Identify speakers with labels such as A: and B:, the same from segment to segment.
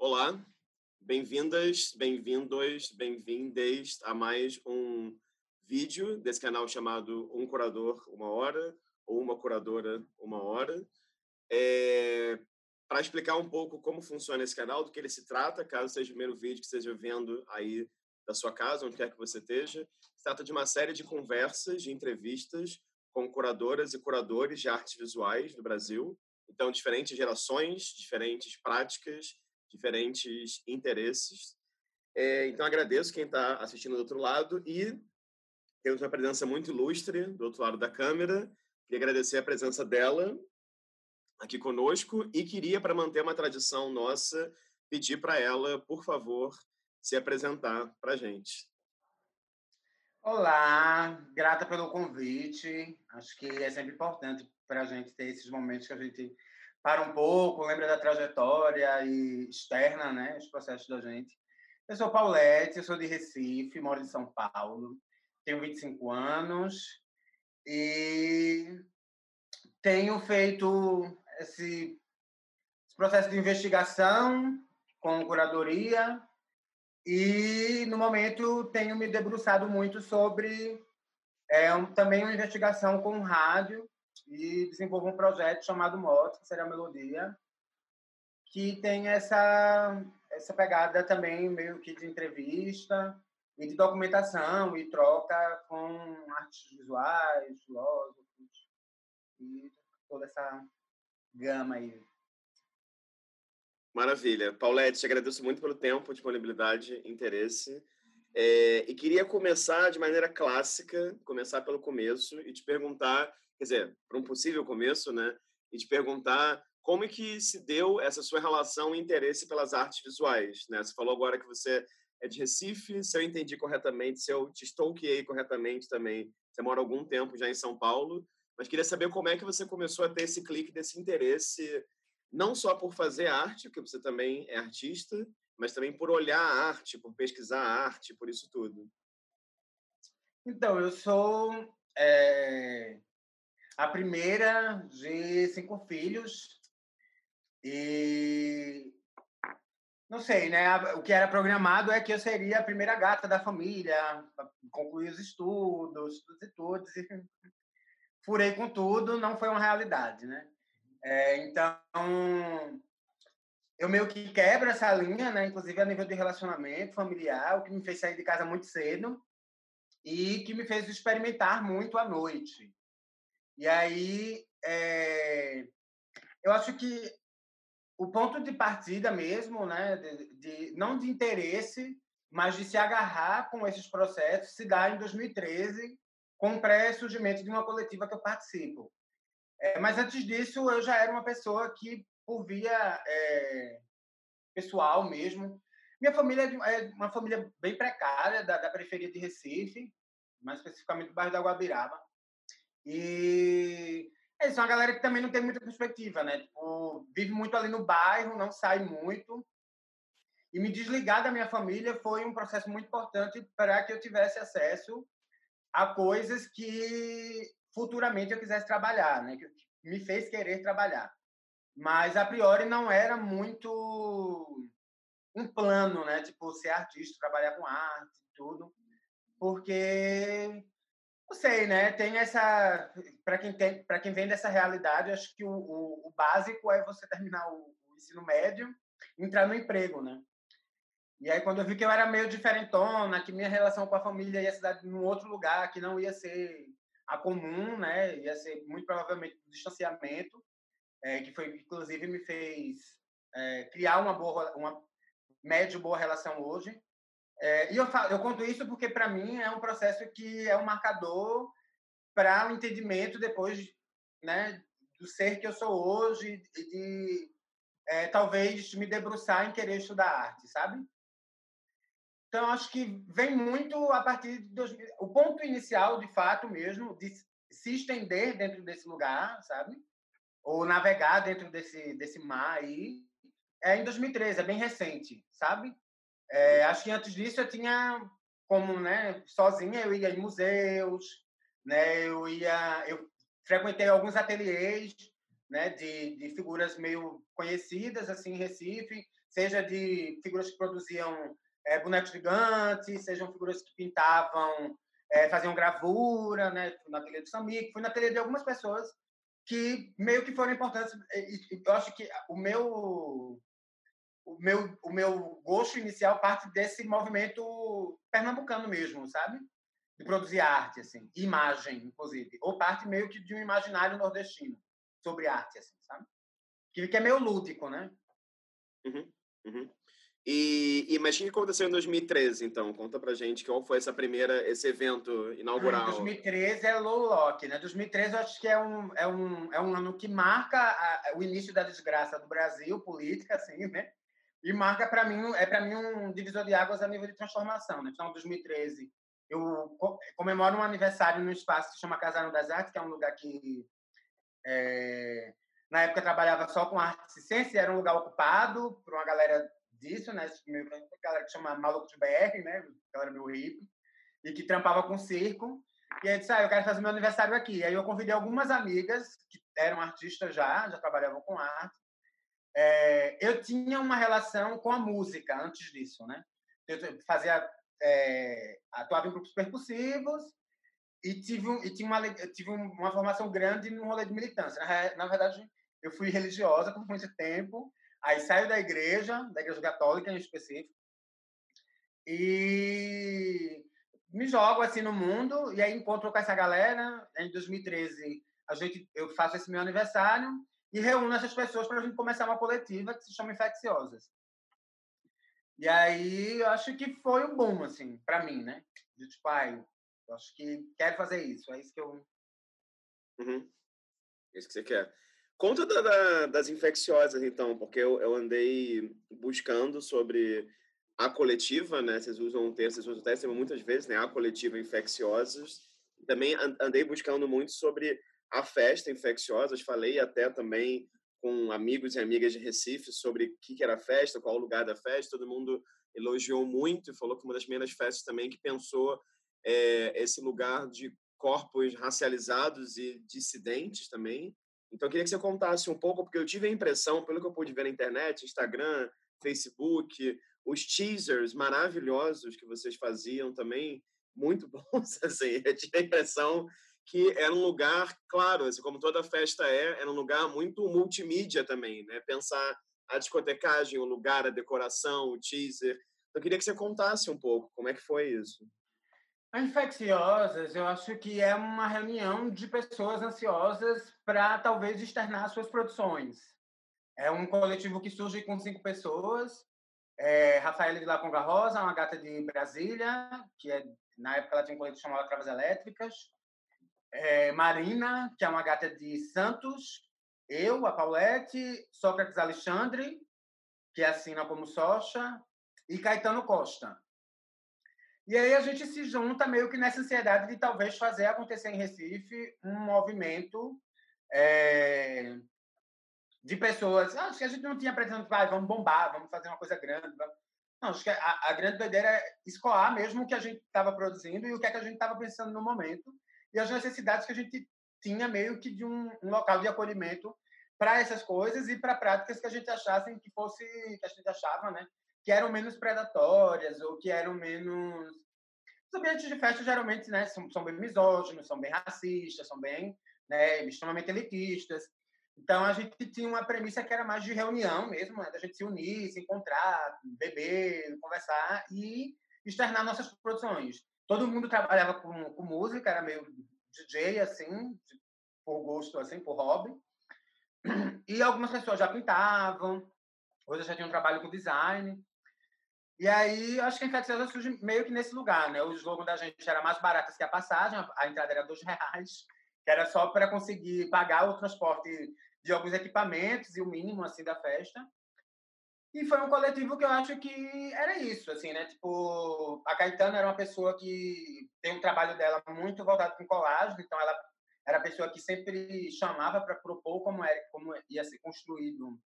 A: Olá, bem-vindas, bem-vindos, bem-vindes a mais um vídeo desse canal chamado Um Curador Uma Hora ou Uma Curadora Uma Hora. É, Para explicar um pouco como funciona esse canal, do que ele se trata, caso seja o primeiro vídeo que esteja vendo aí da sua casa, onde quer que você esteja, se trata de uma série de conversas, de entrevistas com curadoras e curadores de artes visuais do Brasil. Então, diferentes gerações, diferentes práticas, diferentes interesses. É, então, agradeço quem está assistindo do outro lado e temos uma presença muito ilustre do outro lado da câmera. Queria agradecer a presença dela aqui conosco e queria, para manter uma tradição nossa, pedir para ela, por favor, se apresentar para a gente.
B: Olá, grata pelo convite. Acho que é sempre importante para a gente ter esses momentos que a gente para um pouco, lembra da trajetória e externa, né, os processos da gente. Eu sou Paulette, eu sou de Recife, moro em São Paulo, tenho 25 anos e tenho feito esse, esse processo de investigação com curadoria e, no momento, tenho me debruçado muito sobre é, um, também uma investigação com rádio e desenvolvo um projeto chamado Moto, que será a melodia, que tem essa essa pegada também meio que de entrevista e de documentação e troca com artes visuais, filósofos e toda essa gama aí.
A: Maravilha. Paulette, te agradeço muito pelo tempo, disponibilidade, interesse. É, e queria começar de maneira clássica, começar pelo começo e te perguntar quer dizer, para um possível começo, né? E te perguntar como é que se deu essa sua relação e interesse pelas artes visuais, né? Você falou agora que você é de Recife, se eu entendi corretamente, se eu te stalkeei corretamente também, você mora algum tempo já em São Paulo, mas queria saber como é que você começou a ter esse clique desse interesse, não só por fazer arte, porque você também é artista, mas também por olhar a arte, por pesquisar a arte, por isso tudo.
B: Então, eu sou é, a primeira de cinco filhos. E não sei, né? O que era programado é que eu seria a primeira gata da família, concluir os estudos, tudo e tudo. E furei com tudo, não foi uma realidade, né? É, então, eu meio que quebro essa linha, né? Inclusive a nível de relacionamento familiar, o que me fez sair de casa muito cedo e que me fez experimentar muito à noite. E aí, é, eu acho que o ponto de partida mesmo, né, de, de, não de interesse, mas de se agarrar com esses processos, se dá em 2013, com o pré-surgimento de uma coletiva que eu participo. É, mas antes disso, eu já era uma pessoa que, por via é, pessoal mesmo, minha família é, é uma família bem precária, da, da periferia de Recife, mais especificamente do bairro da Guabiraba. E é isso, é uma galera que também não tem muita perspectiva, né? Tipo, vive muito ali no bairro, não sai muito. E me desligar da minha família foi um processo muito importante para que eu tivesse acesso a coisas que futuramente eu quisesse trabalhar, né? Que me fez querer trabalhar. Mas a priori não era muito um plano, né? Tipo, ser artista, trabalhar com arte, tudo, porque não sei, né? Tem essa. Para quem, tem, quem vem dessa realidade, acho que o, o, o básico é você terminar o, o, ensino médio entrar no emprego, né? E aí, quando eu vi que eu era meio diferentona, que minha relação com a família ia se dar num outro lugar, que não ia ser a comum, né? Ia ser muito provavelmente um distanciamento, é, que foi, inclusive, me fez é, criar uma boa, uma médio boa relação hoje. É, e eu, falo, eu conto isso porque, para mim, é um processo que é um marcador para o um entendimento depois né, do ser que eu sou hoje e de, é, talvez, me debruçar em querer estudar arte, sabe? Então, acho que vem muito a partir de... Dois, o ponto inicial, de fato mesmo, de se estender dentro desse lugar, sabe? Ou navegar dentro desse, desse mar aí, é em 2013, é bem recente, sabe? É, acho que antes disso eu tinha como, né, sozinha eu ia em museus, né, eu ia, eu frequentei alguns ateliês, né, de, de figuras meio conhecidas assim em Recife, seja de figuras que produziam é, bonecos gigantes, sejam figuras que pintavam, é, faziam gravura, né? Na ateliê do Samir, fui na ateliê de algumas pessoas que meio que foram importantes. Eu acho que o meu o meu o meu gosto inicial parte desse movimento pernambucano mesmo, sabe? De produzir arte, assim, imagem, inclusive, ou parte meio que de um imaginário nordestino sobre arte, assim, sabe? Que, que é meio lúdico, né?
A: Uhum, uhum. E, e mas o que aconteceu em 2013, então? Conta pra gente qual foi essa primeira, esse evento inaugural.
B: 2013 é Low Lock, né? 2013 eu acho que é um, é um, é um ano que marca a, o início da desgraça do Brasil, política, assim, né? E marca para mim, é para mim um divisor de águas a nível de transformação, né? Então, 2013 eu comemoro um aniversário no espaço que se chama Casarão das Artes, que é um lugar que é, na época trabalhava só com arte e ciência, era um lugar ocupado por uma galera disso, né? Uma galera que chama Maluco de BR, né? Galera meu hippie, e que trampava com circo. E aí disse, ah, eu quero fazer meu aniversário aqui. Aí eu convidei algumas amigas que eram artistas já, já trabalhavam com arte. É, eu tinha uma relação com a música antes disso, né? Eu fazia, é, atuava em grupos percussivos e tive, um, e tive, uma, tive uma formação grande no rolê de militância. Na, na verdade, eu fui religiosa por muito tempo, Aí saio da igreja, da igreja católica em específico, e me jogo assim no mundo, e aí encontro com essa galera. Em 2013, a gente, eu faço esse meu aniversário e reúno essas pessoas para a gente começar uma coletiva que se chama Infecciosas. E aí, eu acho que foi um boom, assim, para mim, né? De tipo, pai, eu acho que quero fazer isso, é isso que eu.
A: Uhum. É isso que você quer. Conta da, da, das infecciosas, então, porque eu, eu, andei buscando sobre a coletiva, né? Vocês usam um termo, vocês usam o termo muitas vezes, né? A coletiva infecciosas. Também andei buscando muito sobre a festa infecciosas. Falei até também com amigos e amigas de Recife sobre o que era a festa, qual o lugar da festa. Todo mundo elogiou muito e falou que uma das primeiras festas também que pensou é, esse lugar de corpos racializados e dissidentes também então, eu queria que você contasse um pouco, porque eu tive a impressão, pelo que eu pude ver na internet, Instagram, Facebook, os teasers maravilhosos que vocês faziam também, muito bons, assim. Eu tive a impressão que era um lugar, claro, assim, como toda festa é, era um lugar muito multimídia também, né? Pensar a discotecagem, o lugar, a decoração, o teaser. Eu queria que você contasse um pouco como é que foi isso.
B: A Infecciosas, eu acho que é uma reunião de pessoas ansiosas para talvez externar suas produções. É um coletivo que surge com cinco pessoas. É, Rafaela de La Conga Rosa, uma gata de Brasília, que é, na época ela tinha um coletivo chamado Travas Elétricas. É, Marina, que é uma gata de Santos. Eu, a Paulette, Sócrates Alexandre, que assina como Socha, e Caetano Costa, e aí a gente se junta meio que nessa ansiedade de talvez fazer acontecer em Recife um movimento é, de pessoas. Ah, acho que a gente não tinha pretensão de, ah, vamos bombar, vamos fazer uma coisa grande. Vamos... Não, acho que a, a grande doideira é escoar mesmo o que a gente estava produzindo e o que, é que a gente estava pensando no momento e as necessidades que a gente tinha meio que de um, um local de acolhimento para essas coisas e para práticas que a gente achasse que fosse que a gente achava, né, que eram menos predatórias ou que eram menos. Os ambientes de festa geralmente né, são, são bem misóginos, são bem racistas, são bem né, extremamente elitistas. Então a gente tinha uma premissa que era mais de reunião mesmo, né, da gente se unir, se encontrar, beber, conversar e externar nossas produções. Todo mundo trabalhava com, com música, era meio DJ assim, por gosto assim, por hobby. E algumas pessoas já pintavam, outras já tinham trabalho com design. E aí, acho que a Infecciosa surge meio que nesse lugar, né? O slogan da gente era mais baratas que a passagem, a entrada era dois reais, que era só para conseguir pagar o transporte de alguns equipamentos e o mínimo, assim, da festa. E foi um coletivo que eu acho que era isso, assim, né? Tipo, a Caetana era uma pessoa que tem um trabalho dela muito voltado com colagem, então ela era a pessoa que sempre chamava para propor como, era, como ia ser construído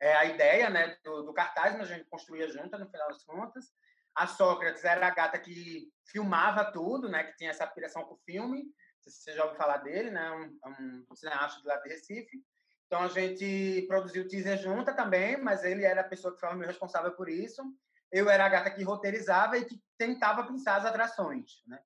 B: é, a ideia né, do, do, cartaz, mas a gente construía junto no final das contas. A Sócrates era a gata que filmava tudo, né, que tinha essa aspiração com o filme. Você já ouviu falar dele, né? Um, um cineasta de lá de Recife. Então a gente produziu o teaser junta também, mas ele era a pessoa que estava responsável por isso. Eu era a gata que roteirizava e que tentava pensar as atrações, né?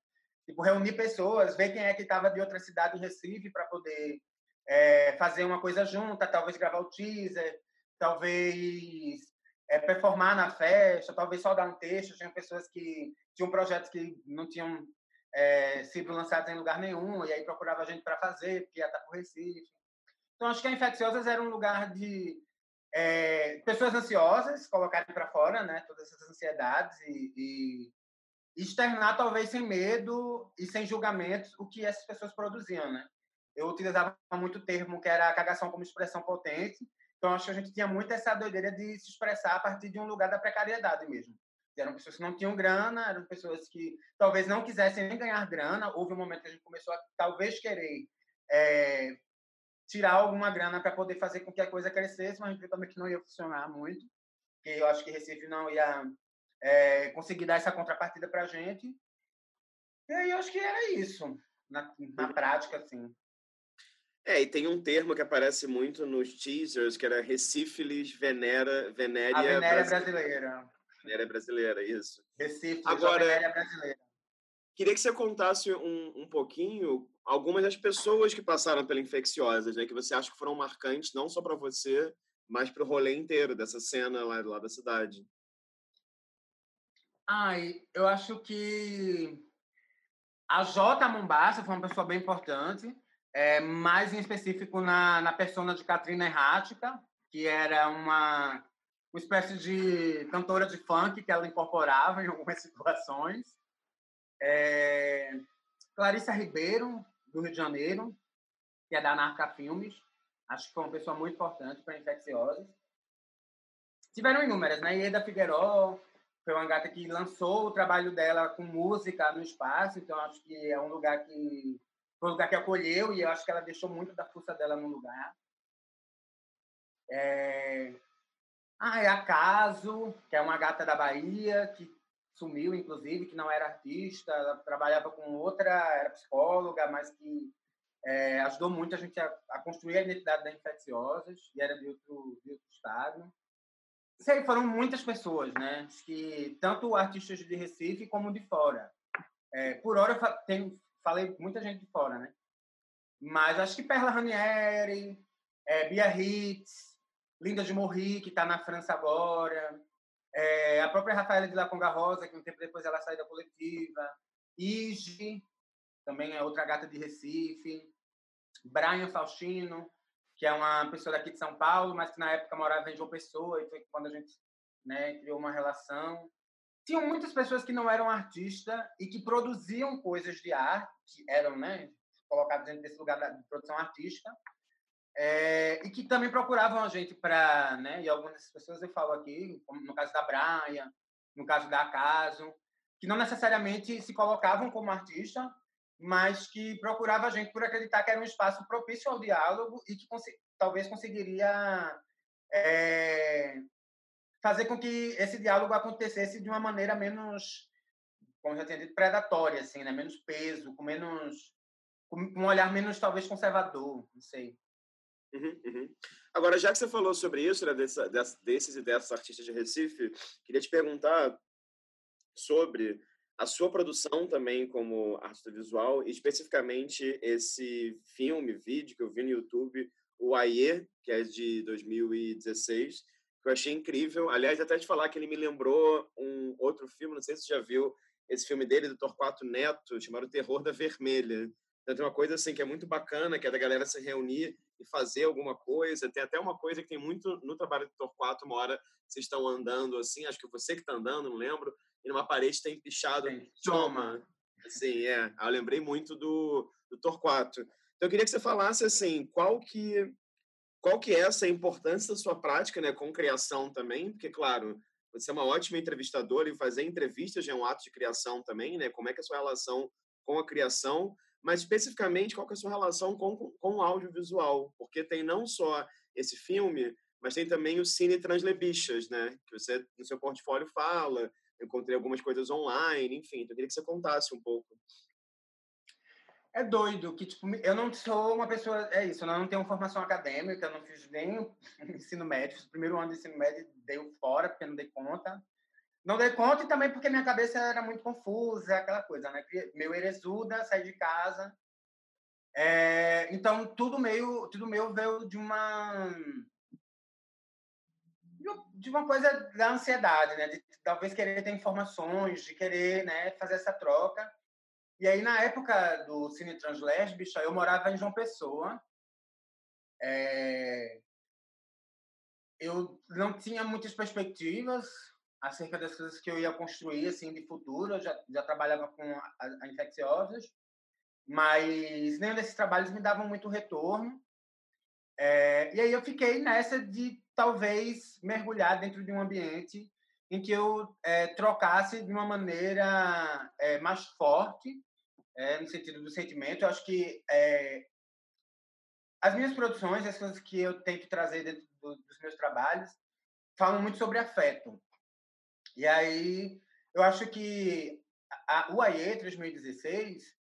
B: Tipo, reunir pessoas, ver quem é que estava de outra cidade em Recife para poder é, fazer uma coisa junta, talvez gravar o teaser, talvez é, performar na festa, talvez só dar um texto. Tinha pessoas que tinham projetos que não tinham é, sido lançados em lugar nenhum, e aí procurava a gente para fazer, porque ia estar por Recife. Então, acho que a Infecciosas era um lugar de é, pessoas ansiosas colocarem para fora né, todas essas ansiedades e, e, externar, talvez sem medo e sem julgamentos, o que essas pessoas produziam. Né? Eu utilizava muito o termo que era a cagação como expressão potente, então acho que a gente tinha muito essa doideira de se expressar a partir de um lugar da precariedade mesmo. Eram pessoas que não tinham grana, eram pessoas que talvez não quisessem nem ganhar grana. Houve um momento que a gente começou a talvez querer é, tirar alguma grana para poder fazer com que a coisa crescesse, mas a também que não ia funcionar muito, porque eu acho que Recife não ia é, conseguir dar essa contrapartida para a gente. E aí eu acho que era isso, na, na prática, assim.
A: É, e tem um termo que aparece muito nos teasers, que era Recífilis venera, venéria,
B: a venéria brasileira. brasileira.
A: Venéria brasileira, isso.
B: Recife, Agora, venéria brasileira.
A: Queria que você contasse um, um pouquinho algumas das pessoas que passaram pela Infecciosas, né, que você acha que foram marcantes, não só para você, mas para o rolê inteiro dessa cena lá, lá da cidade.
B: Ai, eu acho que a Jota Mombassa foi uma pessoa bem importante, é, mais em específico na, na persona de Katrina Errática, que era uma, uma espécie de cantora de funk que ela incorporava em algumas situações. É, Clarissa Ribeiro, do Rio de Janeiro, que é da Narca Filmes. Acho que foi uma pessoa muito importante para Infecciosas. Tiveram inúmeras, né? Ieda Figueiró foi uma gata que lançou o trabalho dela com música no espaço, então acho que é um lugar que foi um lugar que acolheu e eu acho que ela deixou muito da força dela no lugar. É... Ah, é a Caso, que é uma gata da Bahia, que sumiu, inclusive, que não era artista, trabalhava com outra, era psicóloga, mas que é, ajudou muito a gente a, a, construir a identidade da Infecciosas, e era de outro, de outro estado. Aí foram muitas pessoas, né? Que, tanto artistas de Recife como de fora. É, por hora, eu tenho, falei muita gente de fora, né? Mas acho que Perla Ranieri, é, Bia Hitz, Linda de Morri, que está na França agora, é, a própria Rafaela de Laconga Rosa, que um tempo depois ela saiu da coletiva. Ige, também é outra gata de Recife. Brian Faustino, que é uma pessoa daqui de São Paulo, mas que na época morava em João Pessoa, e foi quando a gente né, criou uma relação. Tinham muitas pessoas que não eram artistas e que produziam coisas de arte, eram né, colocadas dentro desse lugar de produção artística, é, e que também procuravam a gente para, né, e algumas dessas pessoas eu falo aqui, no caso da Braia, no caso da Acaso, que não necessariamente se colocavam como artista, mas que procurava a gente por acreditar que era um espaço propício ao diálogo e que talvez conseguiria é, fazer com que esse diálogo acontecesse de uma maneira menos, como já tinha dito, predatória, assim, né? menos peso, com menos com um olhar menos talvez conservador, não sei.
A: Uhum, uhum. Agora, já que você falou sobre isso, né, dessa, desses e dessas artistas de Recife, queria te perguntar sobre a sua produção também como artista visual, e especificamente esse filme, vídeo que eu vi no YouTube, o Aie, que é de 2016, que eu achei incrível. Aliás, até te falar que ele me lembrou um outro filme, não sei se você já viu esse filme dele, do Torquato Neto, chamado Terror da Vermelha. Então, tem uma coisa assim que é muito bacana, que é da galera se reunir e fazer alguma coisa. Tem até uma coisa que tem muito no trabalho do Torquato, uma hora vocês estão andando assim, acho que você que está andando, não lembro, e numa parede tem pichado Toma. Assim, é. Eu lembrei muito do, do Torquato. Então, eu queria que você falasse assim, qual que qual que é essa importância da sua prática, né, com criação também, porque claro, você é uma ótima entrevistadora e fazer entrevistas já é um ato de criação também, né? Como é que é a sua relação com a criação mas especificamente qual é a sua relação com, com o audiovisual, porque tem não só esse filme, mas tem também o Cine Translebichas, né? Que você, no seu portfólio, fala. Eu encontrei algumas coisas online, enfim. Então, eu queria que você contasse um pouco.
B: é doido que tipo eu não sou uma pessoa é isso eu não tenho formação acadêmica eu não fiz nem ensino médio o primeiro ano de ensino médio deu fora porque não dei conta não dei conta e também porque minha cabeça era muito confusa aquela coisa né? Meu eresuda sair de casa. É, então tudo meio tudo meu veio de uma de uma coisa da ansiedade né? De talvez querer ter informações de querer né fazer essa troca. E aí, na época do Cine Translésbica, eu morava em João Pessoa. É... Eu não tinha muitas perspectivas acerca das coisas que eu ia construir assim de futuro. Eu já, já trabalhava com a, a infecciosas, mas nenhum desses trabalhos me davam muito retorno. É... E aí eu fiquei nessa de talvez mergulhar dentro de um ambiente em que eu é, trocasse de uma maneira é, mais forte é, no sentido do sentimento. Eu acho que é, as minhas produções, as coisas que eu tento trazer dentro do, dos meus trabalhos, falam muito sobre afeto. E aí, eu acho que a, o AIE 2016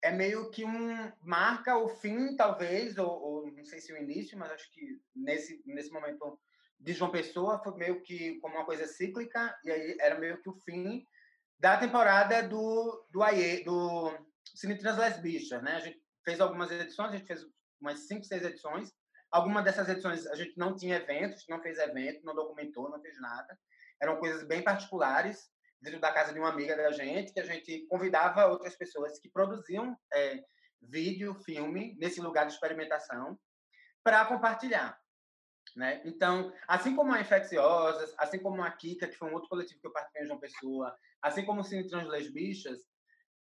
B: é meio que um marca o fim, talvez, ou, ou, não sei se o início, mas acho que nesse nesse momento de João Pessoa foi meio que como uma coisa cíclica e aí era meio que o fim da temporada do do AIE, do Cine Translesbichas, né? A gente fez algumas edições, a gente fez umas cinco, seis edições. Algumas dessas edições a gente não tinha eventos, não fez evento, não documentou, não fez nada. Eram coisas bem particulares, dentro da casa de uma amiga da gente, que a gente convidava outras pessoas que produziam é, vídeo, filme, nesse lugar de experimentação, para compartilhar. Né? Então, assim como a Infecciosas, assim como a Kika, que foi um outro coletivo que eu participei em João Pessoa, assim como o Cine Translesbichas,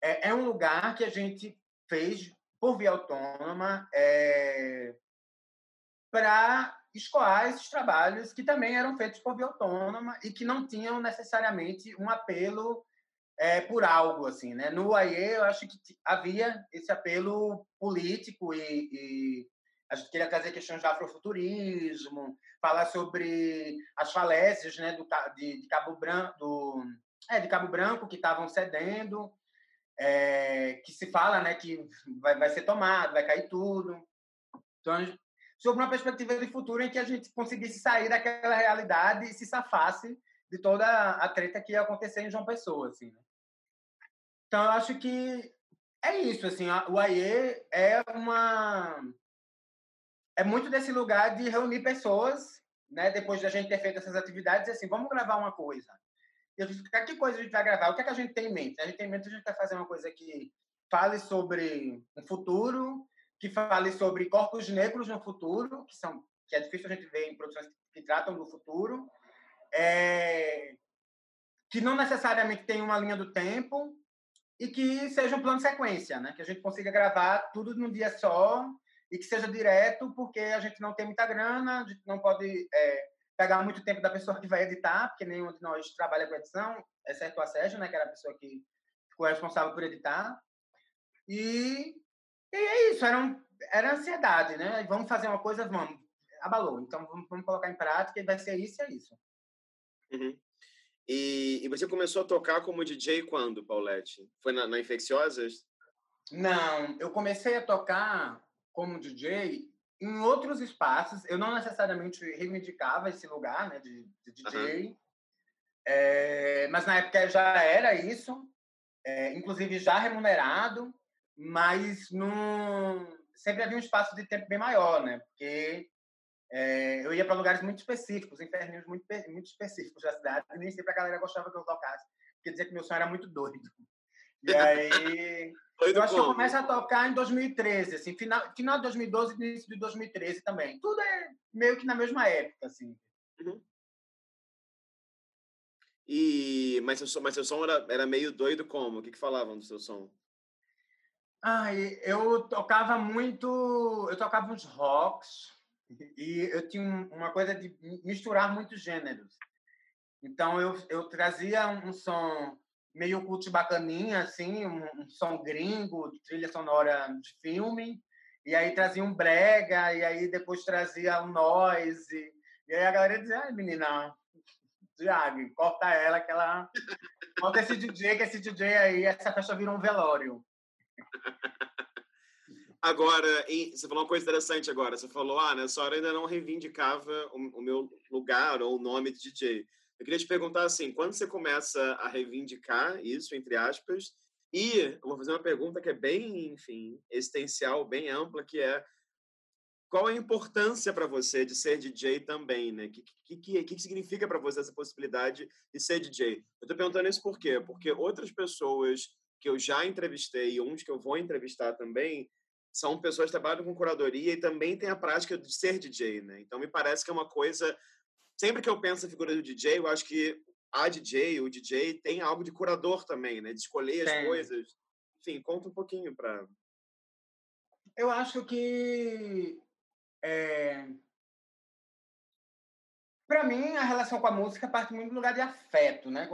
B: é, é um lugar que a gente fez por via autônoma é, para escoar esses trabalhos que também eram feitos por via autônoma e que não tinham necessariamente um apelo é, por algo assim, né? No AIE eu acho que havia esse apelo político e, e a gente queria trazer questões de afrofuturismo, falar sobre as falésias, né, do, de, de Cabo Branco, do, é, de Cabo Branco que estavam cedendo é, que se fala né, que vai, vai ser tomado, vai cair tudo. Então, sobre uma perspectiva de futuro em que a gente conseguisse sair daquela realidade e se safasse de toda a treta que ia acontecer em João Pessoa. Assim, né? Então, eu acho que é isso. Assim, o AIE é uma... É muito desse lugar de reunir pessoas, né, depois de a gente ter feito essas atividades, assim, vamos gravar uma coisa eu disse, que coisa a gente vai gravar? O que, é que a gente tem em mente? A gente tem em mente a gente vai fazer uma coisa que fale sobre um futuro, que fale sobre corpos negros no futuro, que são que é difícil a gente ver em produções que tratam do futuro, é, que não necessariamente tem uma linha do tempo e que seja um plano de sequência, né? Que a gente consiga gravar tudo num dia só e que seja direto, porque a gente não tem muita grana, a gente não pode é, pegar muito tempo da pessoa que vai editar, porque nenhum de nós trabalha com edição, exceto a Sérgio, né, que era a pessoa que ficou responsável por editar. E, e é isso, era, um, era ansiedade, né? Vamos fazer uma coisa, vamos. Abalou, então vamos, vamos colocar em prática e vai ser isso, é isso.
A: Uhum. E, e, você começou a tocar como DJ quando, Paulette? Foi na, na Infecciosas?
B: Não, eu comecei a tocar como DJ em outros espaços, eu não necessariamente reivindicava esse lugar né, de, de DJ, uhum. é, mas na época já era isso, é, inclusive já remunerado, mas sempre havia um espaço de tempo bem maior, né? Porque é, eu ia para lugares muito específicos, inferninhos muito, muito específicos da cidade, e nem sempre a galera gostava que eu tocasse, porque dizia que meu som era muito doido. E aí eu acho como? que eu começo a tocar em 2013, assim, final, final de 2012 e início de 2013 também. Tudo é meio que na mesma época, assim. Uhum.
A: E, mas, seu, mas seu som era, era meio doido como? O que, que falavam do seu som?
B: Ah, eu tocava muito... Eu tocava uns rocks e eu tinha uma coisa de misturar muitos gêneros. Então, eu, eu trazia um som meio cult bacaninha, assim, um, um, som gringo, trilha sonora de filme, e aí trazia um brega, e aí depois trazia um noise, e aí a galera dizia, ai, menina, Diag, corta ela, que ela... Corta esse DJ, que esse DJ aí, essa festa virou um velório.
A: Agora, você falou uma coisa interessante agora. Você falou, ah, nessa hora ainda não reivindicava o, o meu lugar ou o nome de DJ. Eu queria te perguntar assim, quando você começa a reivindicar isso, entre aspas, e eu vou fazer uma pergunta que é bem, enfim, existencial, bem ampla, que é qual a importância para você de ser DJ também, né? O que, que, que, que significa para você essa possibilidade de ser DJ? Eu estou perguntando isso por quê? Porque outras pessoas que eu já entrevistei e uns que eu vou entrevistar também são pessoas que trabalham com curadoria e também têm a prática de ser DJ, né? Então me parece que é uma coisa sempre que eu penso na figura do DJ, eu acho que a DJ, o DJ tem algo de curador também, né? De escolher as coisas. Enfim, conta um pouquinho para.
B: Eu acho que é... para mim a relação com a música parte muito do lugar de afeto, né?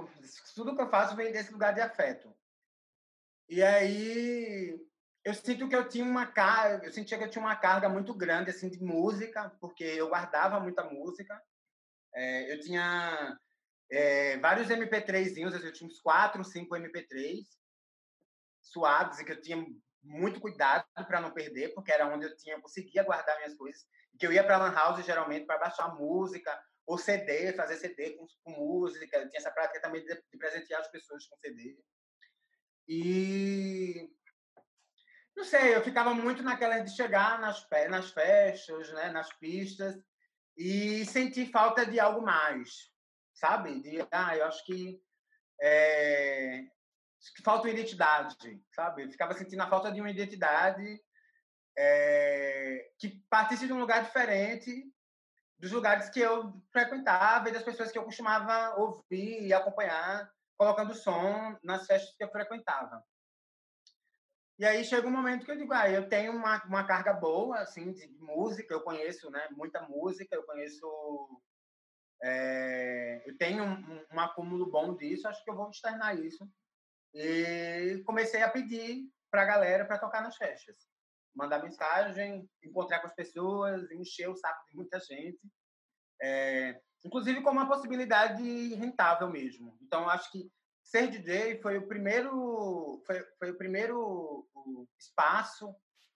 B: Tudo que eu faço vem desse lugar de afeto. E aí eu sinto que eu tinha uma carga, eu sentia que eu tinha uma carga muito grande assim de música, porque eu guardava muita música. É, eu tinha é, vários MP3zinhos, eu tinha uns quatro, cinco MP3 suados e que eu tinha muito cuidado para não perder, porque era onde eu tinha conseguia guardar minhas coisas. Que eu ia para lan house geralmente para baixar música ou CD, fazer CD com, com música. Eu tinha essa prática também de, de presentear as pessoas com CD. E não sei, eu ficava muito naquela de chegar nas, nas festas, né, nas pistas e sentir falta de algo mais sabe? De, ah, eu acho que, é, que falta uma identidade, sabe? Eu ficava sentindo a falta de uma identidade é, que partisse de um lugar diferente dos lugares que eu frequentava e das pessoas que eu costumava ouvir e acompanhar, colocando som nas festas que eu frequentava. E aí chega um momento que eu digo, ah, eu tenho uma, uma carga boa, assim, de música, eu conheço, né, muita música, eu conheço é, eu tenho um, um, acúmulo bom disso, acho que eu vou externar isso. E comecei a pedir para a galera para tocar nas festas. Mandar mensagem, encontrar com as pessoas, encher o saco de muita gente. É, inclusive como uma possibilidade rentável mesmo. Então, acho que ser DJ foi o primeiro, foi, foi o primeiro espaço,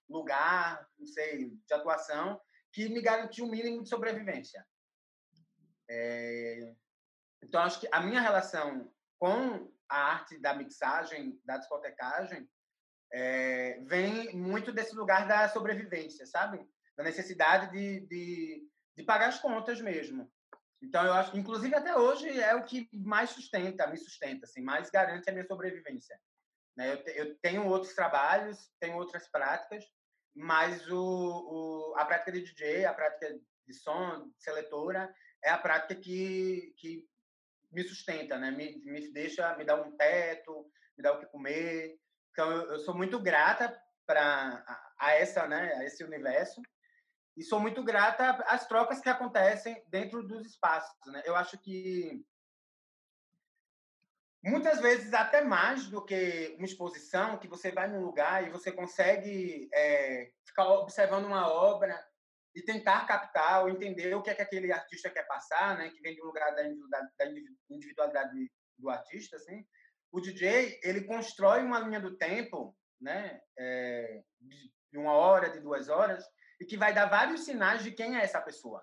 B: lugar, não sei, de atuação que me garantiu um mínimo de sobrevivência. É... Então, acho que a minha relação com a arte da mixagem, da discotecagem, é... vem muito desse lugar da sobrevivência, sabe? Da necessidade de, de, de pagar as contas mesmo. Então, eu acho, inclusive até hoje, é o que mais sustenta, me sustenta, assim, mais garante a minha sobrevivência. Né? Eu, eu tenho outros trabalhos, tenho outras práticas, mas o, o, a prática de DJ, a prática de som, de seletora, é a prática que, que me sustenta, né? Me, me deixa, me dá um teto, me dá o que comer. Então, eu, eu sou muito grata para a, a, essa, né? A esse universo e sou muito grata às trocas que acontecem dentro dos espaços, né? Eu acho que muitas vezes até mais do que uma exposição que você vai num lugar e você consegue é, ficar observando uma obra e tentar captar ou entender o que é que aquele artista quer passar, né? Que vem de um lugar da individualidade do artista, assim. O DJ ele constrói uma linha do tempo, né? É, de uma hora, de duas horas, e que vai dar vários sinais de quem é essa pessoa,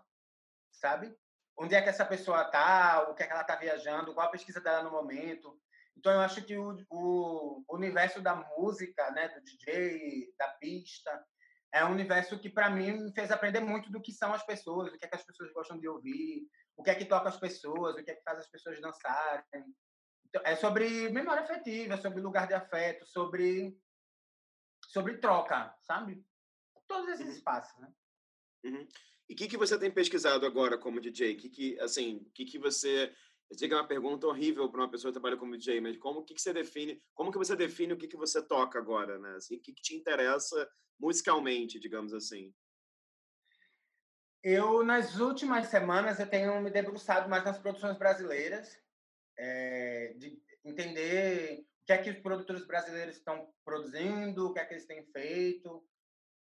B: sabe? Onde é que essa pessoa tá, o que é que ela tá viajando, qual a pesquisa dela no momento. Então eu acho que o, o universo da música, né, do DJ, da pista, é um universo que, para mim, me fez aprender muito do que são as pessoas, o que é que as pessoas gostam de ouvir, o que é que toca as pessoas, o que é que faz as pessoas dançarem. Então, é sobre memória afetiva, sobre lugar de afeto, sobre, sobre troca, sabe? Todos esses uhum. espaços, né?
A: Uhum. E o que, que você tem pesquisado agora como DJ? Que que, assim, que que você... Eu sei que é uma pergunta horrível para uma pessoa que trabalha como DJ, mas como que, que você define, como que você define o que, que você toca agora, né? Assim, o que, que te interessa musicalmente, digamos assim?
B: Eu, nas últimas semanas, eu tenho me debruçado mais nas produções brasileiras, é, de entender o que é que os produtores brasileiros estão produzindo, o que é que eles têm feito,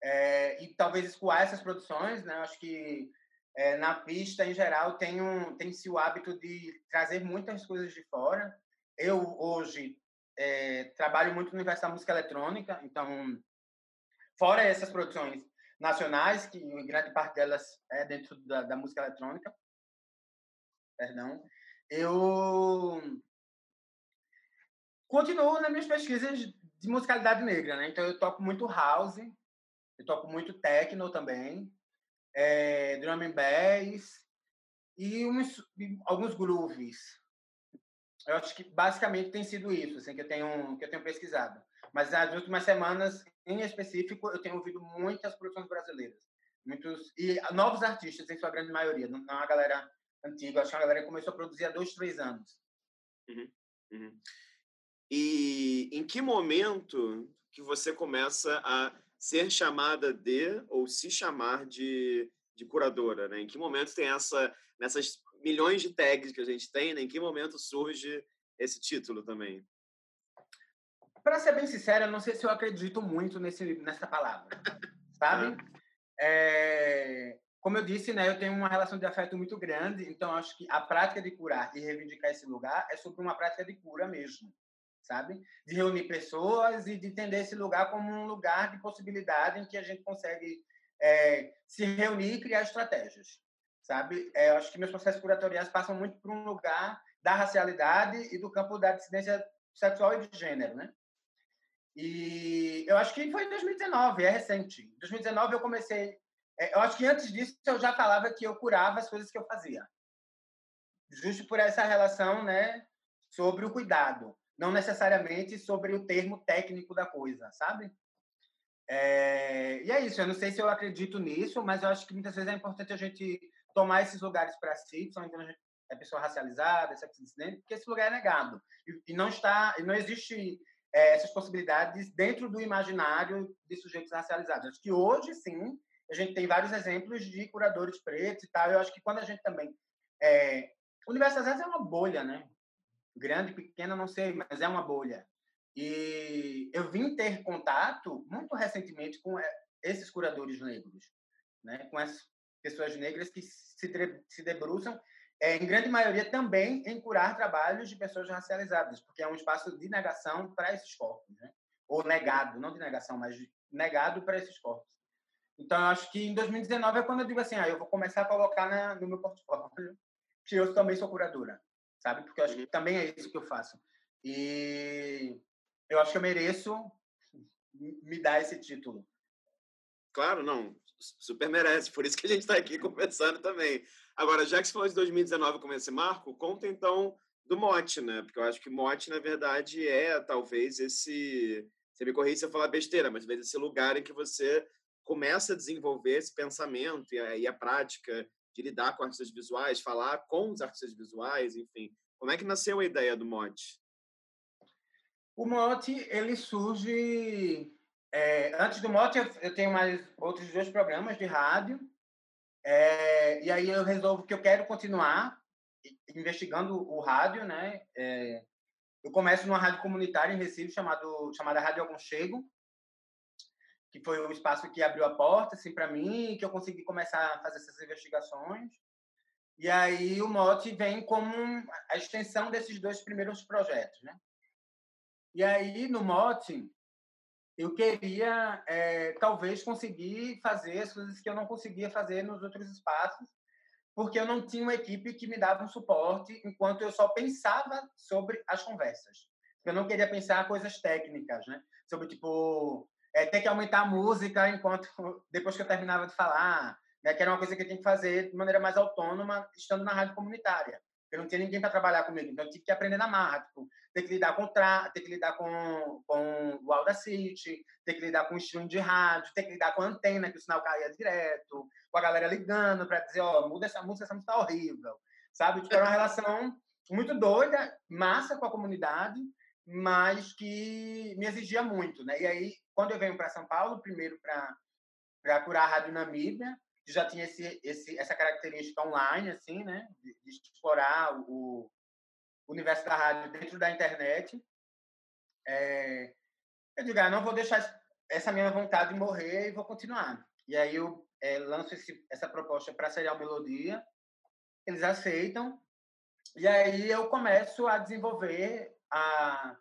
B: é, e talvez escoar essas produções, né? Acho que é, na pista, em geral, tem, um, tem se o hábito de trazer muitas coisas de fora. Eu, hoje, é, trabalho muito no universo da música eletrônica, então fora essas produções nacionais, que em grande parte delas é dentro da, da música eletrônica, perdão, eu continuo nas minhas pesquisas de musicalidade negra, né? Então eu toco muito house, eu toco muito techno também, é, drum and bass e uns, alguns grooves. Eu acho que basicamente tem sido isso, assim, que eu tenho que eu tenho pesquisado. Mas nas últimas semanas, em específico, eu tenho ouvido muitas produções brasileiras, muitos e novos artistas em sua grande maioria, não, não a galera antiga. Acho que a galera começou a produzir há dois, três anos.
A: Uhum, uhum. E em que momento que você começa a ser chamada de ou se chamar de, de curadora, né? Em que momento tem essa nessas milhões de tags que a gente tem, né? Em que momento surge esse título também?
B: Para ser bem sincero, eu não sei se eu acredito muito nesse nessa palavra, sabe? É, como eu disse, né, eu tenho uma relação de afeto muito grande, então acho que a prática de curar e reivindicar esse lugar é sobre uma prática de cura mesmo sabe? De reunir pessoas e de entender esse lugar como um lugar de possibilidade em que a gente consegue é, se reunir e criar estratégias, sabe? É, eu acho que meus processos curatoriais passam muito por um lugar da racialidade e do campo da dissidência sexual e de gênero, né? E eu acho que foi em 2019, é recente. Em 2019 eu comecei. É, eu acho que antes disso eu já falava que eu curava as coisas que eu fazia, justo por essa relação, né, sobre o cuidado não necessariamente sobre o termo técnico da coisa, sabe? É, e é isso, eu não sei se eu acredito nisso, mas eu acho que muitas vezes é importante a gente tomar esses lugares para si, quando a é pessoa racializada, sexista, porque esse lugar é negado. E, e não está, e não existe é, essas possibilidades dentro do imaginário de sujeitos racializados. Acho que hoje, sim, a gente tem vários exemplos de curadores pretos e tal. Eu acho que quando a gente também... É, o universo às vezes é uma bolha, né? Grande, pequena, não sei, mas é uma bolha. E eu vim ter contato muito recentemente com eh, esses curadores negros, né? com essas pessoas negras que se, se debruçam, é, em grande maioria também em curar trabalhos de pessoas racializadas, porque é um espaço de negação para esses corpos, né? ou negado, não de negação, mas negado para esses corpos. Então, eu acho que em 2019 é quando eu digo assim, ah, eu vou começar a colocar na, no meu portfólio que eu também sou curadora sabe? Porque eu acho que uhum. também é isso que eu faço. E eu acho que eu mereço me dar esse título.
A: Claro, não. Super merece. Por isso que a gente está aqui conversando também. Agora, já que você falou de 2019 como esse marco, conta então do mote, né? Porque eu acho que mote, na verdade, é talvez esse. Você me corrige se eu falar besteira, mas talvez esse lugar em que você começa a desenvolver esse pensamento e a, e a prática de lidar com artistas visuais, falar com os artistas visuais, enfim. Como é que nasceu a ideia do mote?
B: O mote ele surge é, antes do mote eu, tenho mais outros dois programas de rádio é, e aí eu resolvo que eu quero continuar investigando o rádio, né? É, eu começo numa rádio comunitária em Recife chamado chamada Rádio Aconchego que foi o espaço que abriu a porta assim para mim, que eu consegui começar a fazer essas investigações. E aí o mote vem como a extensão desses dois primeiros projetos, né? E aí no mote eu queria é, talvez conseguir fazer as coisas que eu não conseguia fazer nos outros espaços, porque eu não tinha uma equipe que me dava um suporte enquanto eu só pensava sobre as conversas. Eu não queria pensar coisas técnicas, né? Sobre tipo é, ter que aumentar a música enquanto depois que eu terminava de falar, né, que era uma coisa que eu tinha que fazer de maneira mais autônoma, estando na rádio comunitária. Eu não tinha ninguém para trabalhar comigo, então eu tive que aprender na marra, tipo, ter que lidar com tra ter que lidar com, com o Audacity, ter que lidar com o stream de rádio, ter que lidar com a antena, que o sinal caía direto, com a galera ligando para dizer, ó, oh, muda essa música, essa música tá horrível, sabe? Tipo, era uma relação muito doida, massa com a comunidade, mas que me exigia muito, né? E aí, quando eu venho para São Paulo, primeiro para curar a Rádio Namíbia, que já tinha esse, esse, essa característica online, assim, né? De, de explorar o, o, universo da rádio dentro da internet. É, eu digo, ah, não vou deixar essa minha vontade morrer e vou continuar. E aí eu é, lanço esse, essa proposta para a Serial Melodia, eles aceitam, e aí eu começo a desenvolver a,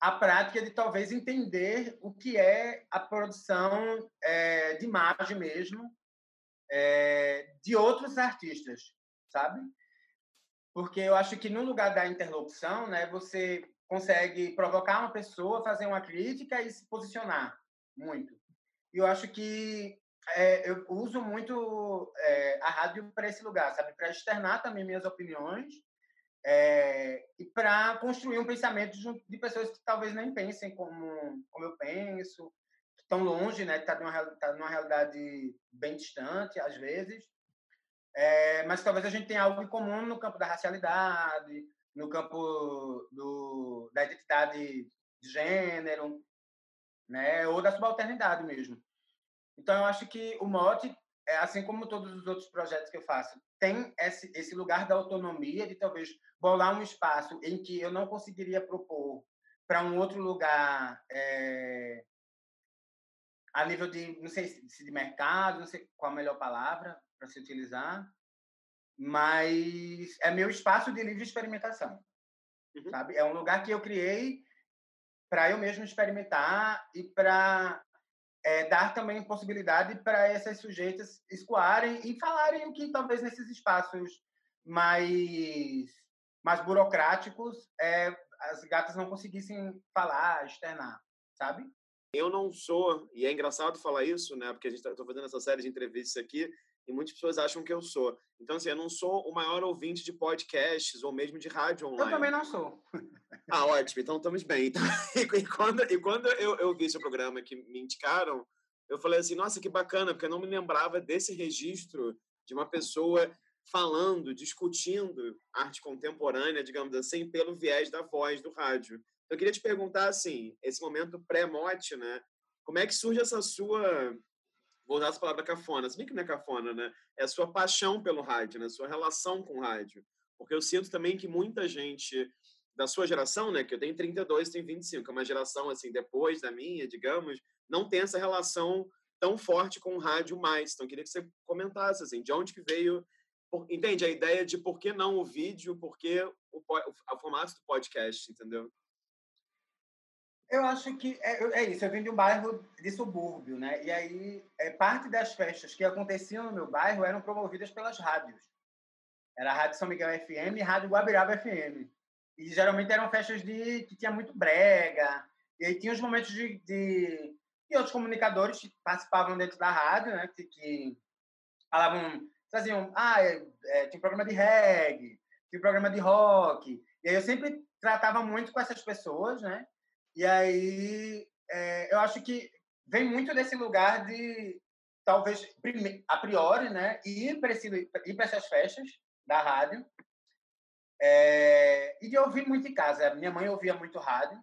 B: a prática de talvez entender o que é a produção é, de imagem mesmo é, de outros artistas, sabe? Porque eu acho que no lugar da interlocução, né, você consegue provocar uma pessoa, fazer uma crítica e se posicionar muito. E eu acho que é, eu uso muito é, a rádio para esse lugar, sabe? Para externar também minhas opiniões é, e para construir um pensamento de pessoas que talvez nem pensem como, como eu penso, que estão longe, né? Está numa, tá numa realidade bem distante, às vezes. É, mas talvez a gente tenha algo em comum no campo da racialidade, no campo do, da identidade de gênero, né? ou da subalternidade mesmo. Então, eu acho que o mote, é, assim como todos os outros projetos que eu faço, tem esse, esse lugar da autonomia, de talvez bolar um espaço em que eu não conseguiria propor para um outro lugar é, a nível de, não sei se de mercado, não sei qual a melhor palavra para se utilizar, mas é meu espaço de livre experimentação, uhum. sabe? É um lugar que eu criei para eu mesmo experimentar e para é, dar também possibilidade para essas sujeitas escoarem e falarem o que talvez nesses espaços mais mais burocráticos é, as gatas não conseguissem falar, externar, sabe?
A: Eu não sou, e é engraçado falar isso, né? Porque a gente está fazendo essa série de entrevistas aqui e muitas pessoas acham que eu sou. Então, assim, eu não sou o maior ouvinte de podcasts ou mesmo de rádio online.
B: Eu também não sou.
A: Ah, ótimo. Então, estamos bem. Então, e, quando, e quando eu, eu vi seu programa que me indicaram, eu falei assim, nossa, que bacana, porque eu não me lembrava desse registro de uma pessoa falando, discutindo arte contemporânea, digamos assim, pelo viés da voz do rádio. Eu queria te perguntar, assim, esse momento pré-mote, né? Como é que surge essa sua vou usar essa palavra cafona, se bem que não é cafona, né? É a sua paixão pelo rádio, né? A sua relação com o rádio. Porque eu sinto também que muita gente da sua geração, né? Que eu tenho 32, tenho 25, é uma geração, assim, depois da minha, digamos, não tem essa relação tão forte com o rádio mais. Então, queria que você comentasse, assim, de onde que veio... Por, entende? A ideia de por que não o vídeo, por que o, o, o formato do podcast, entendeu?
B: Eu acho que é, é, isso. Eu vim de um bairro de subúrbio, né? E aí, é, parte das festas que aconteciam no meu bairro eram promovidas pelas rádios. Era a Rádio São Miguel FM e Rádio Guabiraba FM. E geralmente eram festas de que tinha muito brega. E aí tinha os momentos de, de... E outros comunicadores que participavam dentro da rádio, né? Que, que falavam, faziam... Ah, é, é, tinha um programa de reggae, tinha um programa de rock. E aí eu sempre tratava muito com essas pessoas, né? E aí, é, eu acho que vem muito desse lugar de, talvez, a priori, né, ir para essas festas da rádio é, e de ouvir muito em casa. Minha mãe ouvia muito rádio,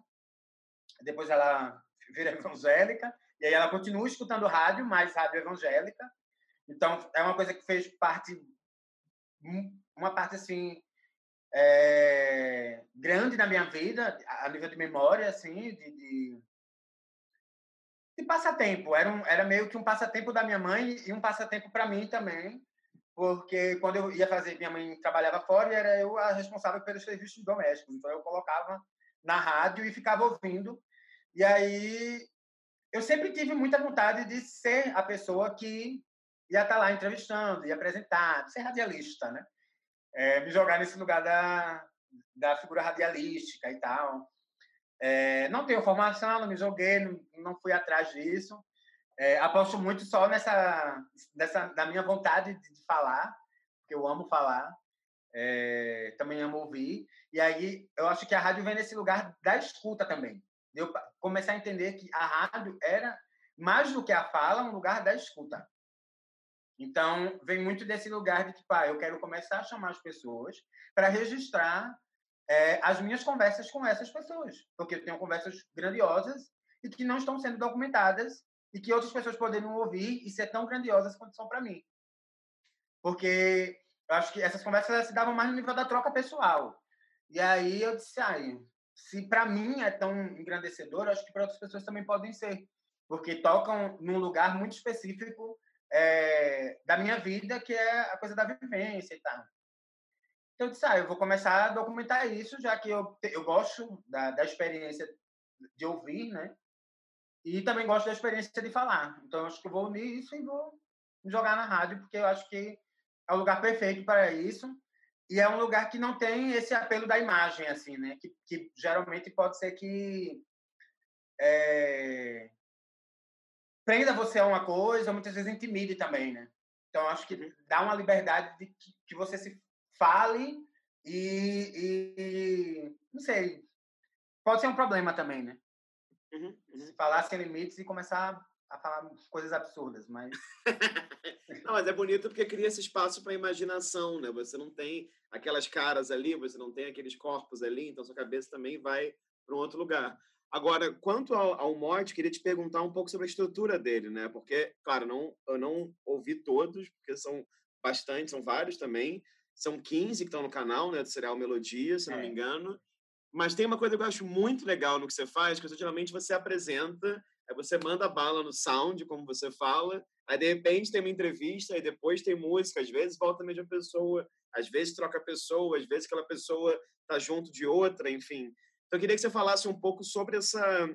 B: depois ela vira evangélica, e aí ela continua escutando rádio, mais rádio evangélica. Então, é uma coisa que fez parte, uma parte assim, é, grande na minha vida, a nível de memória, assim, de, de, de passatempo. Era, um, era meio que um passatempo da minha mãe e um passatempo para mim também, porque quando eu ia fazer, minha mãe trabalhava fora e era eu a responsável pelos serviços domésticos. Então eu colocava na rádio e ficava ouvindo. E aí eu sempre tive muita vontade de ser a pessoa que ia estar tá lá entrevistando, ia apresentar, ser radialista, né? É, me jogar nesse lugar da, da figura radialística e tal. É, não tenho formação, não me joguei, não, não fui atrás disso. É, aposto muito só nessa, nessa da minha vontade de, de falar, porque eu amo falar, é, também amo ouvir. E aí eu acho que a rádio vem nesse lugar da escuta também. Eu começar a entender que a rádio era mais do que a fala, um lugar da escuta. Então, vem muito desse lugar de que, pá, eu quero começar a chamar as pessoas para registrar é, as minhas conversas com essas pessoas. Porque eu tenho conversas grandiosas e que não estão sendo documentadas e que outras pessoas poderiam ouvir e ser tão grandiosas quanto são para mim. Porque eu acho que essas conversas se davam mais no nível da troca pessoal. E aí eu disse, ai, se para mim é tão engrandecedor, acho que para outras pessoas também podem ser. Porque tocam num lugar muito específico é, da minha vida, que é a coisa da vivência e tal. Então, eu disse, ah, eu vou começar a documentar isso, já que eu, eu gosto da, da experiência de ouvir, né? E também gosto da experiência de falar. Então, acho que eu vou unir isso e vou jogar na rádio, porque eu acho que é o lugar perfeito para isso. E é um lugar que não tem esse apelo da imagem, assim, né? Que, que geralmente pode ser que é, prenda você a uma coisa, muitas vezes intimide também, né? Então, acho que uhum. dá uma liberdade de que, que você se fale e, e, não sei, pode ser um problema também, né? Uhum, uhum. Se falar sem limites e começar a falar coisas absurdas, mas.
A: não, mas é bonito porque cria esse espaço para imaginação, né? Você não tem aquelas caras ali, você não tem aqueles corpos ali, então sua cabeça também vai para um outro lugar. Agora, quanto ao, ao Morte, queria te perguntar um pouco sobre a estrutura dele, né? Porque, claro, não, eu não ouvi todos, porque são bastante, são vários também. São 15 que estão no canal, né? Do Serial Melodia, se é. não me é. engano. Mas tem uma coisa que eu acho muito legal no que você faz, que geralmente você apresenta, aí você manda bala no sound, como você fala, aí de repente tem uma entrevista, aí depois tem música, às vezes volta a mesma pessoa, às vezes troca a pessoa, às vezes aquela pessoa tá junto de outra, enfim. Então eu queria que você falasse um pouco sobre essa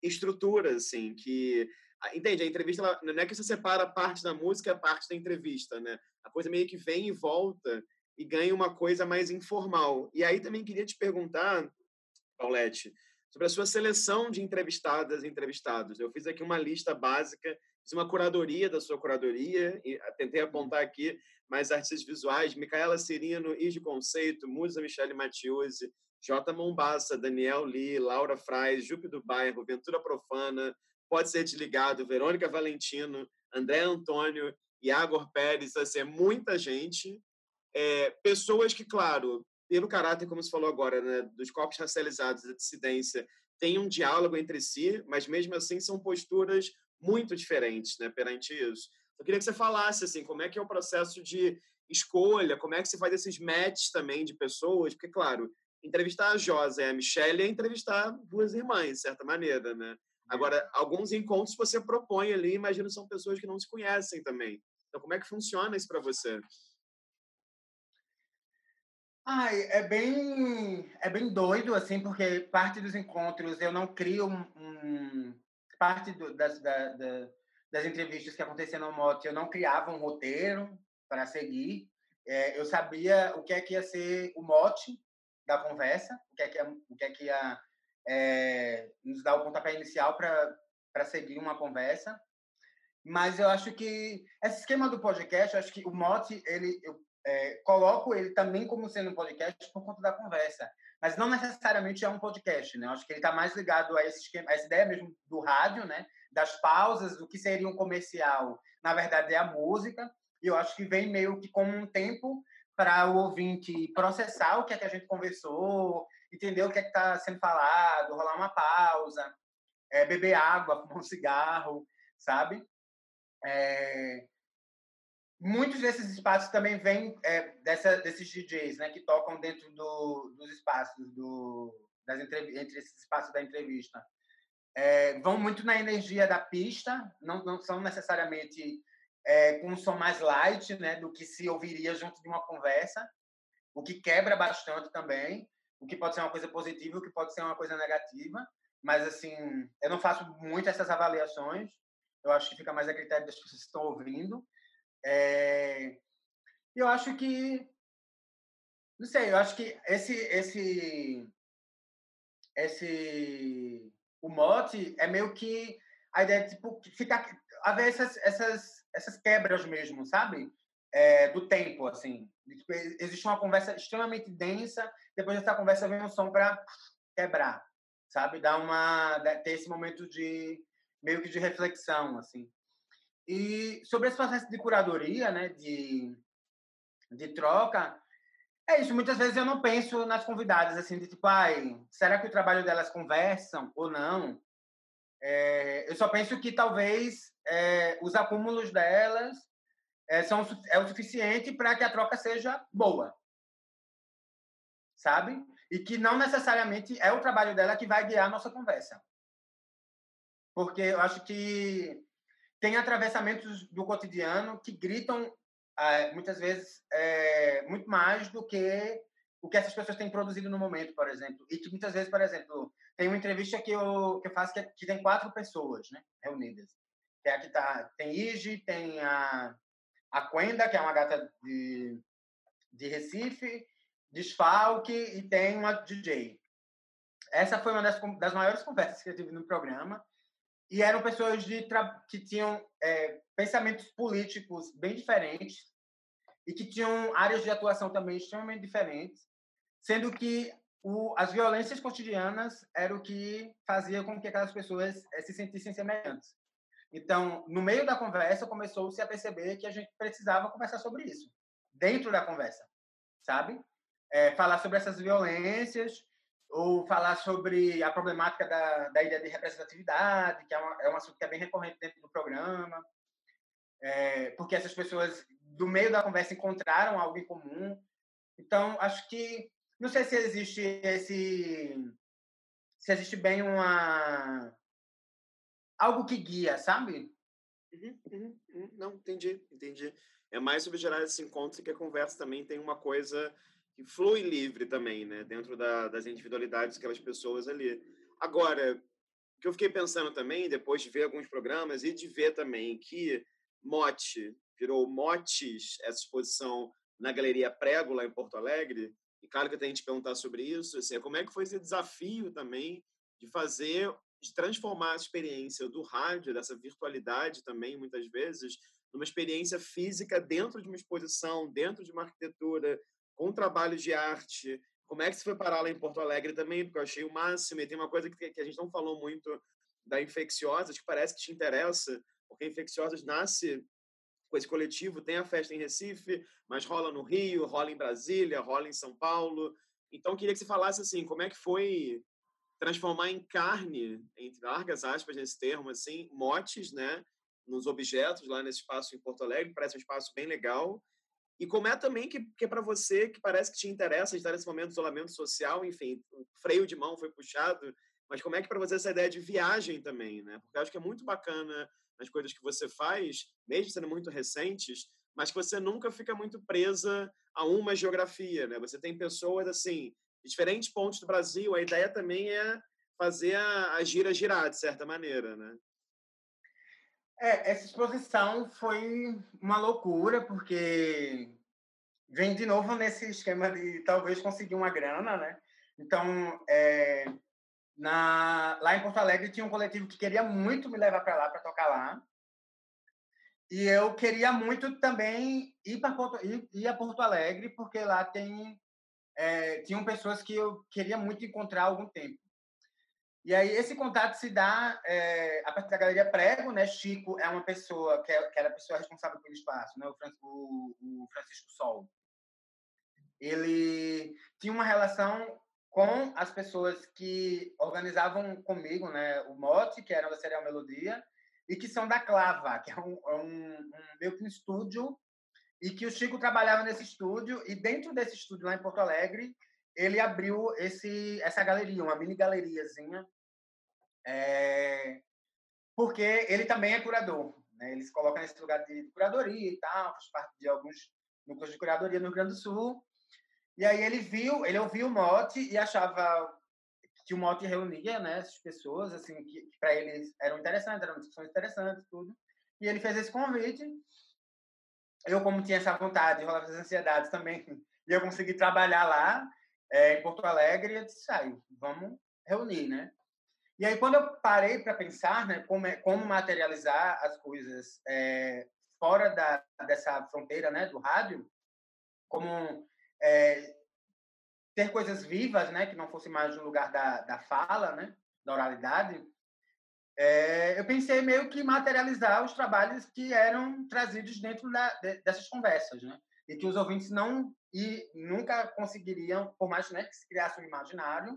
A: estrutura, assim, que entende? A entrevista ela, não é que você separa parte da música, parte da entrevista, né? A coisa meio que vem e volta e ganha uma coisa mais informal. E aí também queria te perguntar Paulette, sobre a sua seleção de entrevistadas e entrevistados. Eu fiz aqui uma lista básica, fiz uma curadoria da sua curadoria, e tentei apontar aqui mais artistas visuais, Micaela Cirino, Ige Conceito, Musa Michele Matiusi, J. Mombassa, Daniel Lee, Laura Fraz, Jupe do Bairro, Ventura Profana, Pode Ser Desligado, Verônica Valentino, André Antônio, Iagor Pérez, assim, é muita gente. É, pessoas que, claro, pelo caráter, como você falou agora, né, dos corpos racializados, da dissidência, tem um diálogo entre si, mas mesmo assim são posturas muito diferentes né, perante isso. Eu queria que você falasse assim, como é que é o processo de escolha, como é que você faz esses matches também de pessoas, porque, claro, entrevistar a Josa e a Michelle é entrevistar duas irmãs, de certa maneira, né? Agora, alguns encontros você propõe ali, imagino são pessoas que não se conhecem também. Então, como é que funciona isso para você?
B: Ai, é bem, é bem doido, assim, porque parte dos encontros eu não crio um, um parte do, das, da, da, das entrevistas que aconteciam no Mote, eu não criava um roteiro para seguir. É, eu sabia o que é que ia ser o mote da conversa, o que é que ia, o que é que é, nos dar o pontapé inicial para seguir uma conversa. Mas eu acho que esse esquema do podcast, eu acho que o mote, ele, eu é, coloco ele também como sendo um podcast por conta da conversa. Mas não necessariamente é um podcast, né? acho que ele está mais ligado a, esse esquema, a essa ideia mesmo do rádio, né? Das pausas, do que seria um comercial. Na verdade, é a música. E eu acho que vem meio que como um tempo para o ouvinte processar o que é que a gente conversou, entender o que é que está sendo falado, rolar uma pausa, é, beber água, fumar um cigarro, sabe? É, muitos desses espaços também vêm é, dessa, desses DJs, né, que tocam dentro do, dos espaços do, das entre esses espaços da entrevista. É, vão muito na energia da pista, não, não são necessariamente é, com um som mais light, né, do que se ouviria junto de uma conversa, o que quebra bastante também, o que pode ser uma coisa positiva, o que pode ser uma coisa negativa, mas assim, eu não faço muito essas avaliações, eu acho que fica mais a critério das pessoas que estão ouvindo, é, eu acho que, não sei, eu acho que esse, esse, esse, o mote é meio que a ideia de tipo, ficar, haver essas, essas, essas quebras mesmo, sabe? É, do tempo, assim. Existe uma conversa extremamente densa, depois dessa conversa vem um som para quebrar, sabe? Dar uma, ter esse momento de meio que de reflexão, assim. E sobre esse processo de curadoria, né, de, de troca, é isso. Muitas vezes eu não penso nas convidadas, assim, de tipo, ai, será que o trabalho delas conversam ou não? É, eu só penso que talvez é, os acúmulos delas é, são, é o suficiente para que a troca seja boa. Sabe? E que não necessariamente é o trabalho dela que vai guiar a nossa conversa. Porque eu acho que tem atravessamentos do cotidiano que gritam é, muitas vezes é, muito mais do que o que essas pessoas têm produzido no momento, por exemplo. E que muitas vezes, por exemplo, tem uma entrevista que eu, que eu faço que, que tem quatro pessoas né, reunidas. Que é aqui tá, tem Ige, tem a, a Quenda, que é uma gata de, de Recife, Desfalque e tem uma DJ. Essa foi uma das, das maiores conversas que eu tive no programa. E eram pessoas de que tinham é, pensamentos políticos bem diferentes e que tinham áreas de atuação também extremamente diferentes, sendo que o, as violências cotidianas era o que fazia com que aquelas pessoas é, se sentissem semelhantes. Então, no meio da conversa, começou-se a perceber que a gente precisava conversar sobre isso, dentro da conversa, sabe? É, falar sobre essas violências, ou falar sobre a problemática da, da ideia de representatividade, que é, uma, é um assunto que é bem recorrente dentro do programa, é, porque essas pessoas, do meio da conversa, encontraram algo em comum. Então, acho que não sei se existe esse. Se existe bem uma. Algo que guia, sabe?
A: Uhum, uhum, uhum. Não, entendi, entendi. É mais sobre gerar esse encontro que a conversa também tem uma coisa que flui livre também, né? Dentro da, das individualidades daquelas pessoas ali. Agora, o que eu fiquei pensando também, depois de ver alguns programas e de ver também que Mote virou Motes, essa exposição na Galeria Prego, lá em Porto Alegre, e claro que eu tenho que te perguntar sobre isso, assim, como é que foi esse desafio também de fazer, de transformar a experiência do rádio, dessa virtualidade também, muitas vezes, numa experiência física dentro de uma exposição, dentro de uma arquitetura, com trabalhos de arte. Como é que você foi parar lá em Porto Alegre também? Porque eu achei o máximo. E tem uma coisa que, que a gente não falou muito da Infecciosas, que parece que te interessa, porque Infecciosas nasce com esse coletivo. Tem a festa em Recife, mas rola no Rio, rola em Brasília, rola em São Paulo. Então, queria que você falasse assim, como é que foi transformar em carne, entre largas aspas nesse termo, assim, motes, né, nos objetos lá nesse espaço em Porto Alegre, parece um espaço bem legal. E como é também que, que é para você, que parece que te interessa estar nesse momento de isolamento social, enfim, o freio de mão foi puxado, mas como é que para você essa ideia de viagem também, né? Porque eu acho que é muito bacana nas coisas que você faz, mesmo sendo muito recentes, mas que você nunca fica muito presa a uma geografia, né? Você tem pessoas assim, de diferentes pontos do Brasil. A ideia também é fazer a, a gira girar de certa maneira, né?
B: É, essa exposição foi uma loucura porque vem de novo nesse esquema de talvez conseguir uma grana, né? Então, é, na, lá em Porto Alegre tinha um coletivo que queria muito me levar para lá para tocar lá. E eu queria muito também ir para Porto, ir, ir, a Porto Alegre porque lá tem é, tinham pessoas que eu queria muito encontrar há algum tempo. E aí esse contato se dá é, a partir da Galeria Prego, né? Chico é uma pessoa que, é, que era a pessoa responsável pelo espaço, né? O, o, o Francisco Sol. Ele tinha uma relação com as pessoas que organizavam comigo, né, o Mote, que era da Serial Melodia, e que são da Clava, que é um, é um, um meio que um estúdio, e que o Chico trabalhava nesse estúdio, e dentro desse estúdio lá em Porto Alegre, ele abriu esse, essa galeria, uma mini galeriazinha, é, porque ele também é curador, né, ele se coloca nesse lugar de curadoria e tal, faz parte de alguns núcleos de curadoria no Rio Grande do Sul, e aí ele viu, ele ouviu o mote e achava que o mote reunia, né, essas pessoas, assim, que, que para eles eram interessantes, eram discussões interessantes, tudo. E ele fez esse convite. Eu, como tinha essa vontade, rolava as ansiedades também, e eu consegui trabalhar lá, é, em Porto Alegre, e eu disse, sai, vamos reunir, né? E aí, quando eu parei para pensar, né, como, é, como materializar as coisas é, fora da, dessa fronteira, né, do rádio, como é, ter coisas vivas, né, que não fosse mais no lugar da, da fala, né, da oralidade, é, eu pensei meio que materializar os trabalhos que eram trazidos dentro da, de, dessas conversas, né, e que os ouvintes não e nunca conseguiriam, por mais né, que se criasse um imaginário,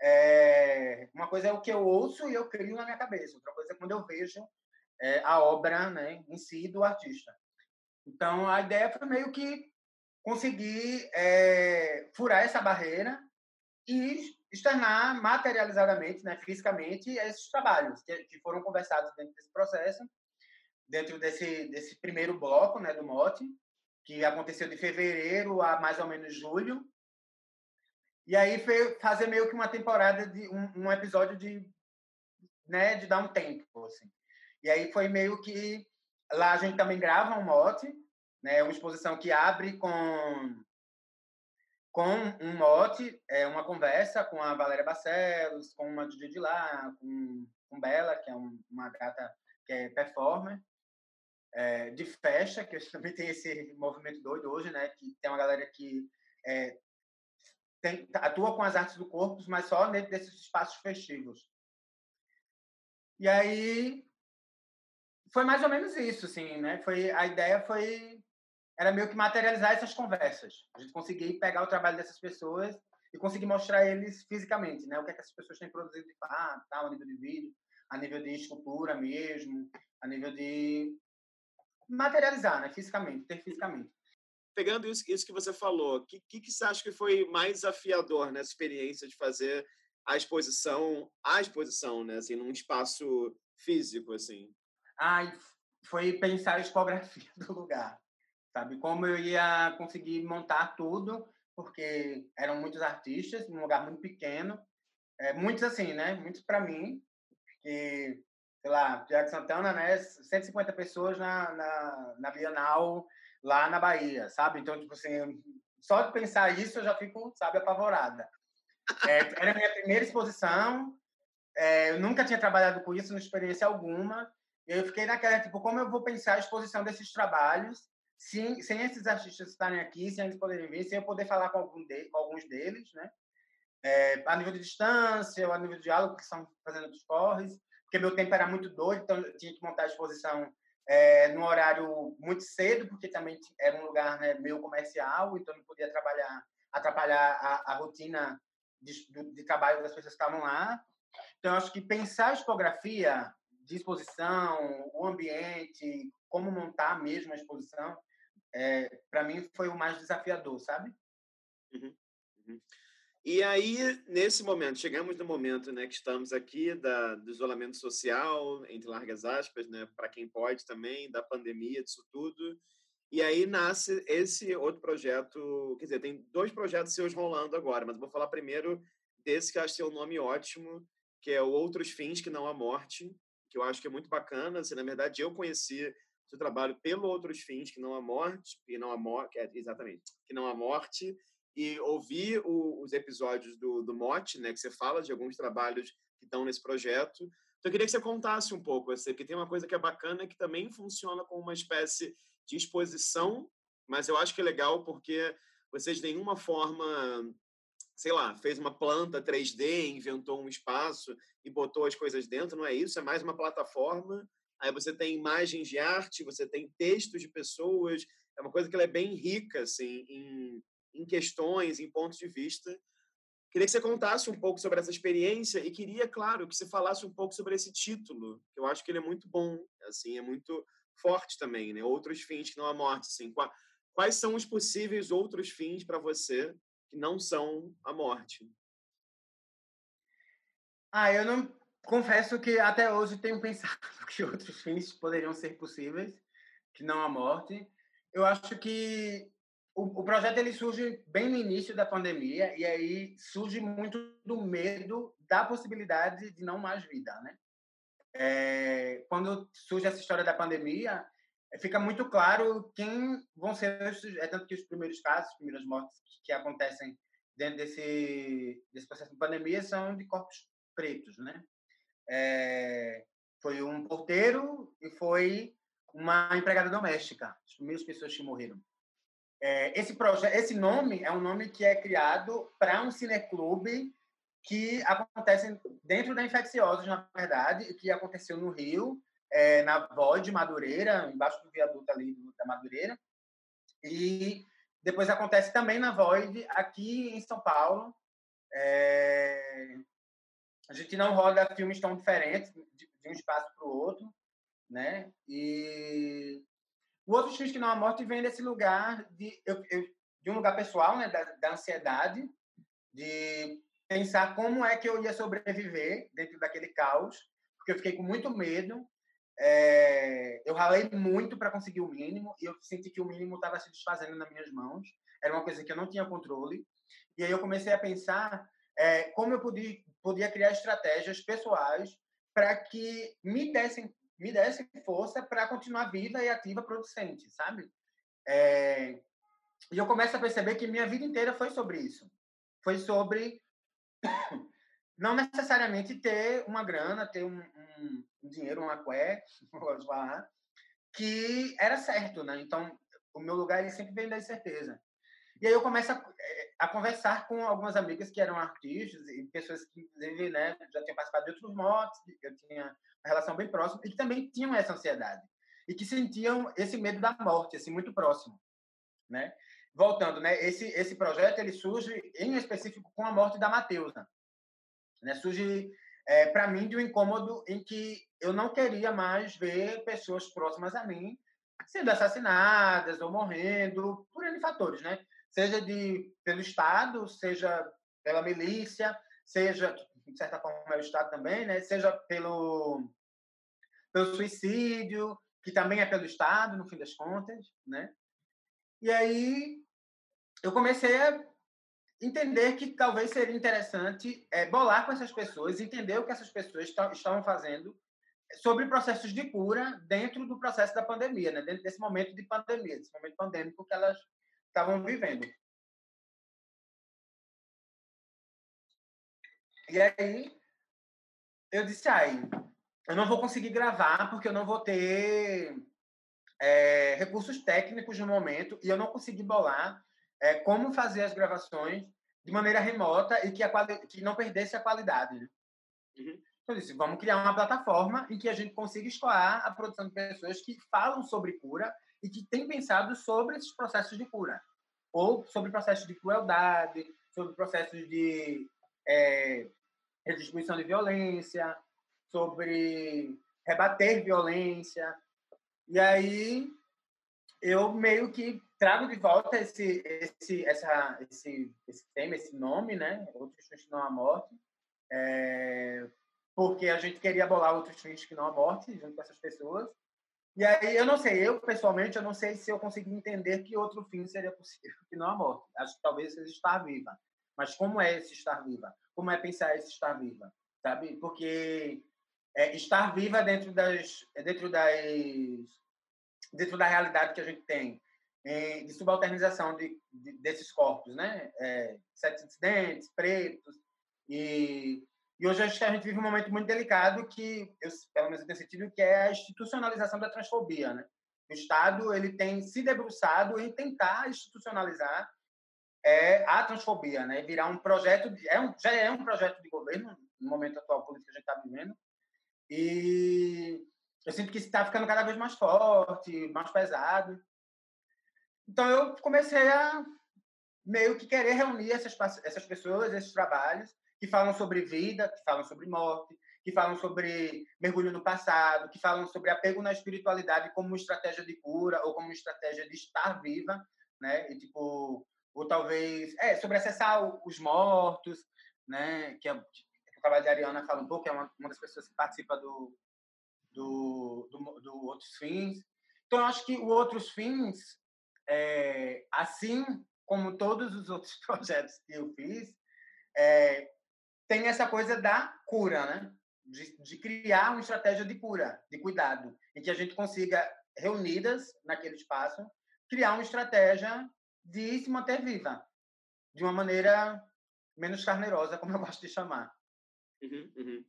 B: é, uma coisa é o que eu ouço e eu crio na minha cabeça, outra coisa é quando eu vejo é, a obra né, em si do artista. Então, a ideia foi meio que conseguir é, furar essa barreira e externar materializadamente, né, fisicamente, esses trabalhos que, que, foram conversados dentro desse processo, dentro desse, desse primeiro bloco né, do mote, que aconteceu de fevereiro a mais ou menos julho. E aí foi fazer meio que uma temporada de um, um episódio de, né, de dar um tempo, assim. E aí foi meio que lá a gente também grava um mote, né, uma exposição que abre com com um mote, é uma conversa com a Valéria Barcelos, com uma DJ de lá, com, com Bela, que é um, uma gata que é performer, é, de festa, que também tem esse movimento doido hoje, né? Que tem uma galera que é, tem, atua com as artes do corpo, mas só dentro desses espaços festivos. E aí foi mais ou menos isso, assim, né? Foi a ideia foi era meio que materializar essas conversas. A gente conseguir pegar o trabalho dessas pessoas e conseguir mostrar eles fisicamente, né? O que, é que essas pessoas têm produzido de fato, tal, a nível de vídeo, a nível de escultura mesmo, a nível de materializar, né? Fisicamente, ter fisicamente.
A: Pegando isso, isso que você falou, o que, que, que você acha que foi mais desafiador nessa experiência de fazer a exposição, a exposição, né? Assim, num espaço físico, assim?
B: Ah, foi pensar a expografia do lugar sabe? Como eu ia conseguir montar tudo, porque eram muitos artistas, num lugar muito pequeno, é, muitos assim, né? Muitos para mim, que, sei lá, Tiago Santana, né? 150 pessoas na, na, na Bienal lá na Bahia, sabe? Então, tipo assim, só de pensar isso eu já fico, sabe, apavorada. É, era a minha primeira exposição, é, eu nunca tinha trabalhado com isso, não experiência alguma. Eu fiquei naquela, tipo, como eu vou pensar a exposição desses trabalhos sem, sem esses artistas estarem aqui, sem eles poderem vir, sem eu poder falar com, algum de, com alguns deles, né? É, a nível de distância, a nível de diálogo, que estão fazendo outros corres, porque meu tempo era muito doido, então eu tinha que montar a exposição é, num horário muito cedo, porque também era um lugar né, meio comercial, então não podia trabalhar, atrapalhar a, a rotina de, de, de, trabalho das pessoas que estavam lá. Então, acho que pensar a expografia de exposição, o ambiente, como montar mesmo a exposição, é, para mim foi o mais desafiador, sabe?
A: Uhum, uhum. E aí, nesse momento, chegamos no momento né, que estamos aqui da, do isolamento social, entre largas aspas, né, para quem pode também, da pandemia, disso tudo. E aí nasce esse outro projeto, quer dizer, tem dois projetos seus rolando agora, mas vou falar primeiro desse que eu acho que é um nome ótimo, que é o Outros Fins Que Não a Morte, que eu acho que é muito bacana. Assim, na verdade, eu conheci seu trabalho pelo outros fins que não a morte, e não a morte, é, exatamente, que não a morte, e ouvir o, os episódios do, do Mote, né, que você fala de alguns trabalhos que estão nesse projeto. Então, eu queria que você contasse um pouco, assim, porque tem uma coisa que é bacana que também funciona como uma espécie de exposição, mas eu acho que é legal porque vocês de nenhuma forma, sei lá, fez uma planta 3D, inventou um espaço e botou as coisas dentro, não é isso, é mais uma plataforma aí você tem imagens de arte, você tem textos de pessoas, é uma coisa que ela é bem rica assim, em, em questões, em pontos de vista. Queria que você contasse um pouco sobre essa experiência e queria, claro, que você falasse um pouco sobre esse título, que eu acho que ele é muito bom, assim, é muito forte também, né? Outros fins que não a morte, assim. Quais são os possíveis outros fins para você que não são a morte?
B: Ah, eu não confesso que até hoje tenho pensado que outros fins poderiam ser possíveis, que não a morte. Eu acho que o, o, projeto ele surge bem no início da pandemia e aí surge muito do medo da possibilidade de não mais vida, né? É, quando surge essa história da pandemia, fica muito claro quem vão ser os, é tanto que os primeiros casos, as primeiras mortes que acontecem dentro desse desse processo de pandemia são de corpos pretos, né? É, foi um porteiro e foi uma empregada doméstica, as primeiras pessoas que morreram. É, esse projeto, esse nome é um nome que é criado para um cineclube que acontece dentro da Infecciosos, na verdade, que aconteceu no Rio, é, na Void de Madureira, embaixo do viaduto ali da Madureira, e depois acontece também na Void aqui em São Paulo, é, a gente não roda filmes tão diferentes de, de um espaço para o outro, né? E o outro filmes que não há morte vem desse lugar de, eu, eu, de um lugar pessoal, né? Da, da, ansiedade, de pensar como é que eu ia sobreviver dentro daquele caos, porque eu fiquei com muito medo. É, eu ralei muito para conseguir o mínimo e eu senti que o mínimo estava se desfazendo nas minhas mãos. Era uma coisa que eu não tinha controle. E aí eu comecei a pensar é, como eu podia, podia criar estratégias pessoais para que me dessem, me dessem força para continuar viva e ativa producente, sabe? É, e eu começo a perceber que minha vida inteira foi sobre isso. Foi sobre não necessariamente ter uma grana, ter um, um, um dinheiro, uma cué, que era certo, né? Então, o meu lugar ele sempre vem da incerteza. E aí eu começo a, eh, a, conversar com algumas amigas que eram artistas e pessoas que, inclusive, né, já tinham participado de outros motos, eu tinha uma relação bem próxima, e que também tinham essa ansiedade. E que sentiam esse medo da morte, assim, muito próximo, né? Voltando, né, esse, esse projeto, ele surge, em específico, com a morte da Mateusa. Né? Surge, é, para mim, de um incômodo em que eu não queria mais ver pessoas próximas a mim sendo assassinadas ou morrendo, por N fatores, né? Seja de, pelo Estado, seja pela milícia, seja, de certa forma, é o Estado também, né? seja pelo, pelo suicídio, que também é pelo Estado, no fim das contas. Né? E aí eu comecei a entender que talvez seria interessante é, bolar com essas pessoas, entender o que essas pessoas estavam fazendo sobre processos de cura dentro do processo da pandemia, né? dentro desse momento de pandemia, desse momento pandêmico que elas estavam vivendo. E aí eu disse, ai, eu não vou conseguir gravar porque eu não vou ter é, recursos técnicos no momento e eu não consegui bolar é, como fazer as gravações de maneira remota e que, a que não perdesse a qualidade. Né? Uhum. Então, eu disse, vamos criar uma plataforma em que a gente consiga escoar a produção de pessoas que falam sobre cura e que têm pensado sobre esses processos de cura. Ou sobre processos de crueldade, sobre processos de é, redistribuição de violência, sobre rebater violência. E aí eu meio que trago de volta esse, esse, essa, esse, esse tema, esse nome, né? Outros fins que não há morte, é, porque a gente queria bolar outros fins que não há morte junto com essas pessoas. E aí, eu não sei, eu pessoalmente, eu não sei se eu consegui entender que outro fim seria possível que não a morte. Acho que talvez seja estar viva. Mas como é esse estar viva? Como é pensar esse estar viva? Sabe? Porque é, estar viva dentro das dentro das dentro da realidade que a gente tem é, de subalternização de, de, desses corpos, né? É, sete pretos e e hoje acho que a gente vive um momento muito delicado que, eu, pelo menos eu tenho sentido, que é a institucionalização da transfobia, né? O Estado ele tem se debruçado em tentar institucionalizar é, a transfobia, né? Virar um projeto, de, é um, já é um projeto de governo no momento atual político que a gente está vivendo. E eu sinto que está ficando cada vez mais forte, mais pesado. Então eu comecei a meio que querer reunir essas, essas pessoas, esses trabalhos, que falam sobre vida, que falam sobre morte, que falam sobre mergulho no passado, que falam sobre apego na espiritualidade como estratégia de cura ou como estratégia de estar viva, né? E tipo, ou talvez, é, sobre acessar os mortos, né? Que, é, que o trabalho de Ariana fala um pouco, que é uma, uma das pessoas que participa do, do, do, do Outros Fins. Então, eu acho que o Outros Fins, é, assim como todos os outros projetos que eu fiz, é, tem essa coisa da cura, né? De, de, criar uma estratégia de cura, de cuidado, em que a gente consiga, reunidas naquele espaço, criar uma estratégia de se manter viva, de uma maneira menos carnerosa, como eu gosto de chamar.
A: Uhum, uhum.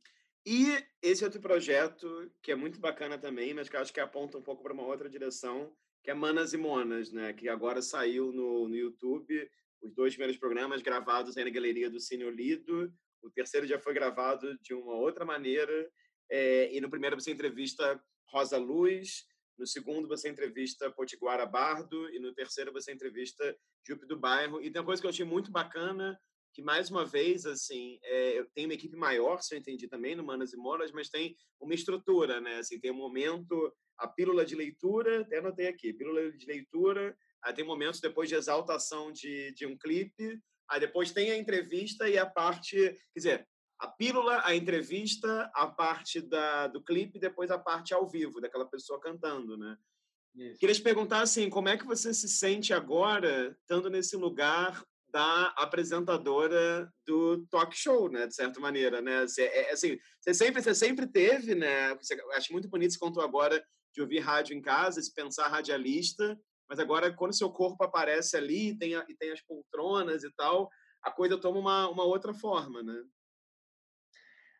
A: E esse outro projeto, que é muito bacana também, mas que acho que aponta um pouco para uma outra direção, que é Manas e Monas, né? que agora saiu no, no YouTube, os dois primeiros programas gravados aí na Galeria do Cine Olido, o terceiro já foi gravado de uma outra maneira. É, e no primeiro você entrevista Rosa Luz, no segundo você entrevista Potiguara Bardo e no terceiro você entrevista Jupe do Bairro. E tem uma coisa que eu achei muito bacana, que mais uma vez, assim, é, tem uma equipe maior, se eu entendi também, no Manas e Moras, mas tem uma estrutura, né? Assim, tem um momento, a pílula de leitura, até anotei aqui, pílula de leitura, aí tem momentos depois de exaltação de, de um clipe, Aí depois tem a entrevista e a parte, quer dizer, a pílula, a entrevista, a parte da, do clipe, depois a parte ao vivo, daquela pessoa cantando, né? Isso. Queria te perguntar assim, como é que você se sente agora, estando nesse lugar da apresentadora do talk show, né, de certa maneira, né? Você, é, é, assim, você sempre, você sempre teve, né? Você, acho muito bonito você contou agora de ouvir rádio em casa, de pensar radialista, mas agora quando seu corpo aparece ali tem, e tem as poltronas e tal, a coisa toma uma, uma outra forma, né?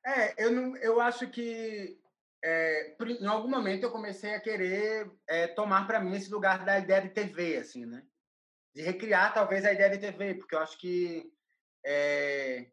B: É, eu não, eu acho que é, em algum momento eu comecei a querer é, tomar para mim esse lugar da ideia de TV, assim, né? de recriar talvez a ideia de TV, porque eu acho que é,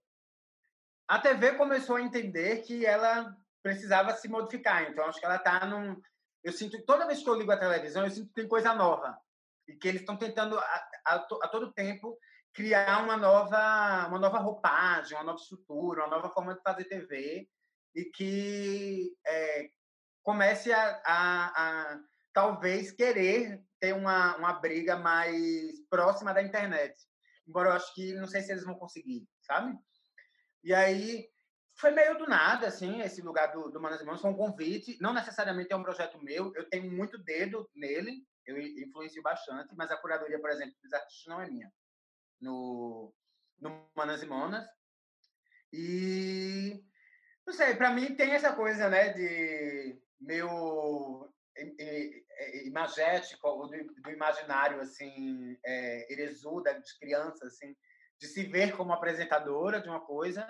B: a TV começou a entender que ela precisava se modificar. Então acho que ela está num, eu sinto toda vez que eu ligo a televisão eu sinto que tem coisa nova e que eles estão tentando a, a, a, todo tempo criar uma nova uma nova roupagem, uma nova estrutura, uma nova forma de fazer TV e que é, comece a, a talvez querer ter uma, uma briga mais próxima da internet. Embora eu acho que não sei se eles vão conseguir, sabe? E aí foi meio do nada, assim, esse lugar do, do Manas Irmãos, foi um convite, não necessariamente é um projeto meu, eu tenho muito dedo nele, eu influencio bastante, mas a curadoria, por exemplo, dos artistas não é minha, no, no Manas e Monas. E, não sei, para mim tem essa coisa, né, de meu imagético, do, do imaginário, assim, é, eresuda de criança, assim, de se ver como apresentadora de uma coisa,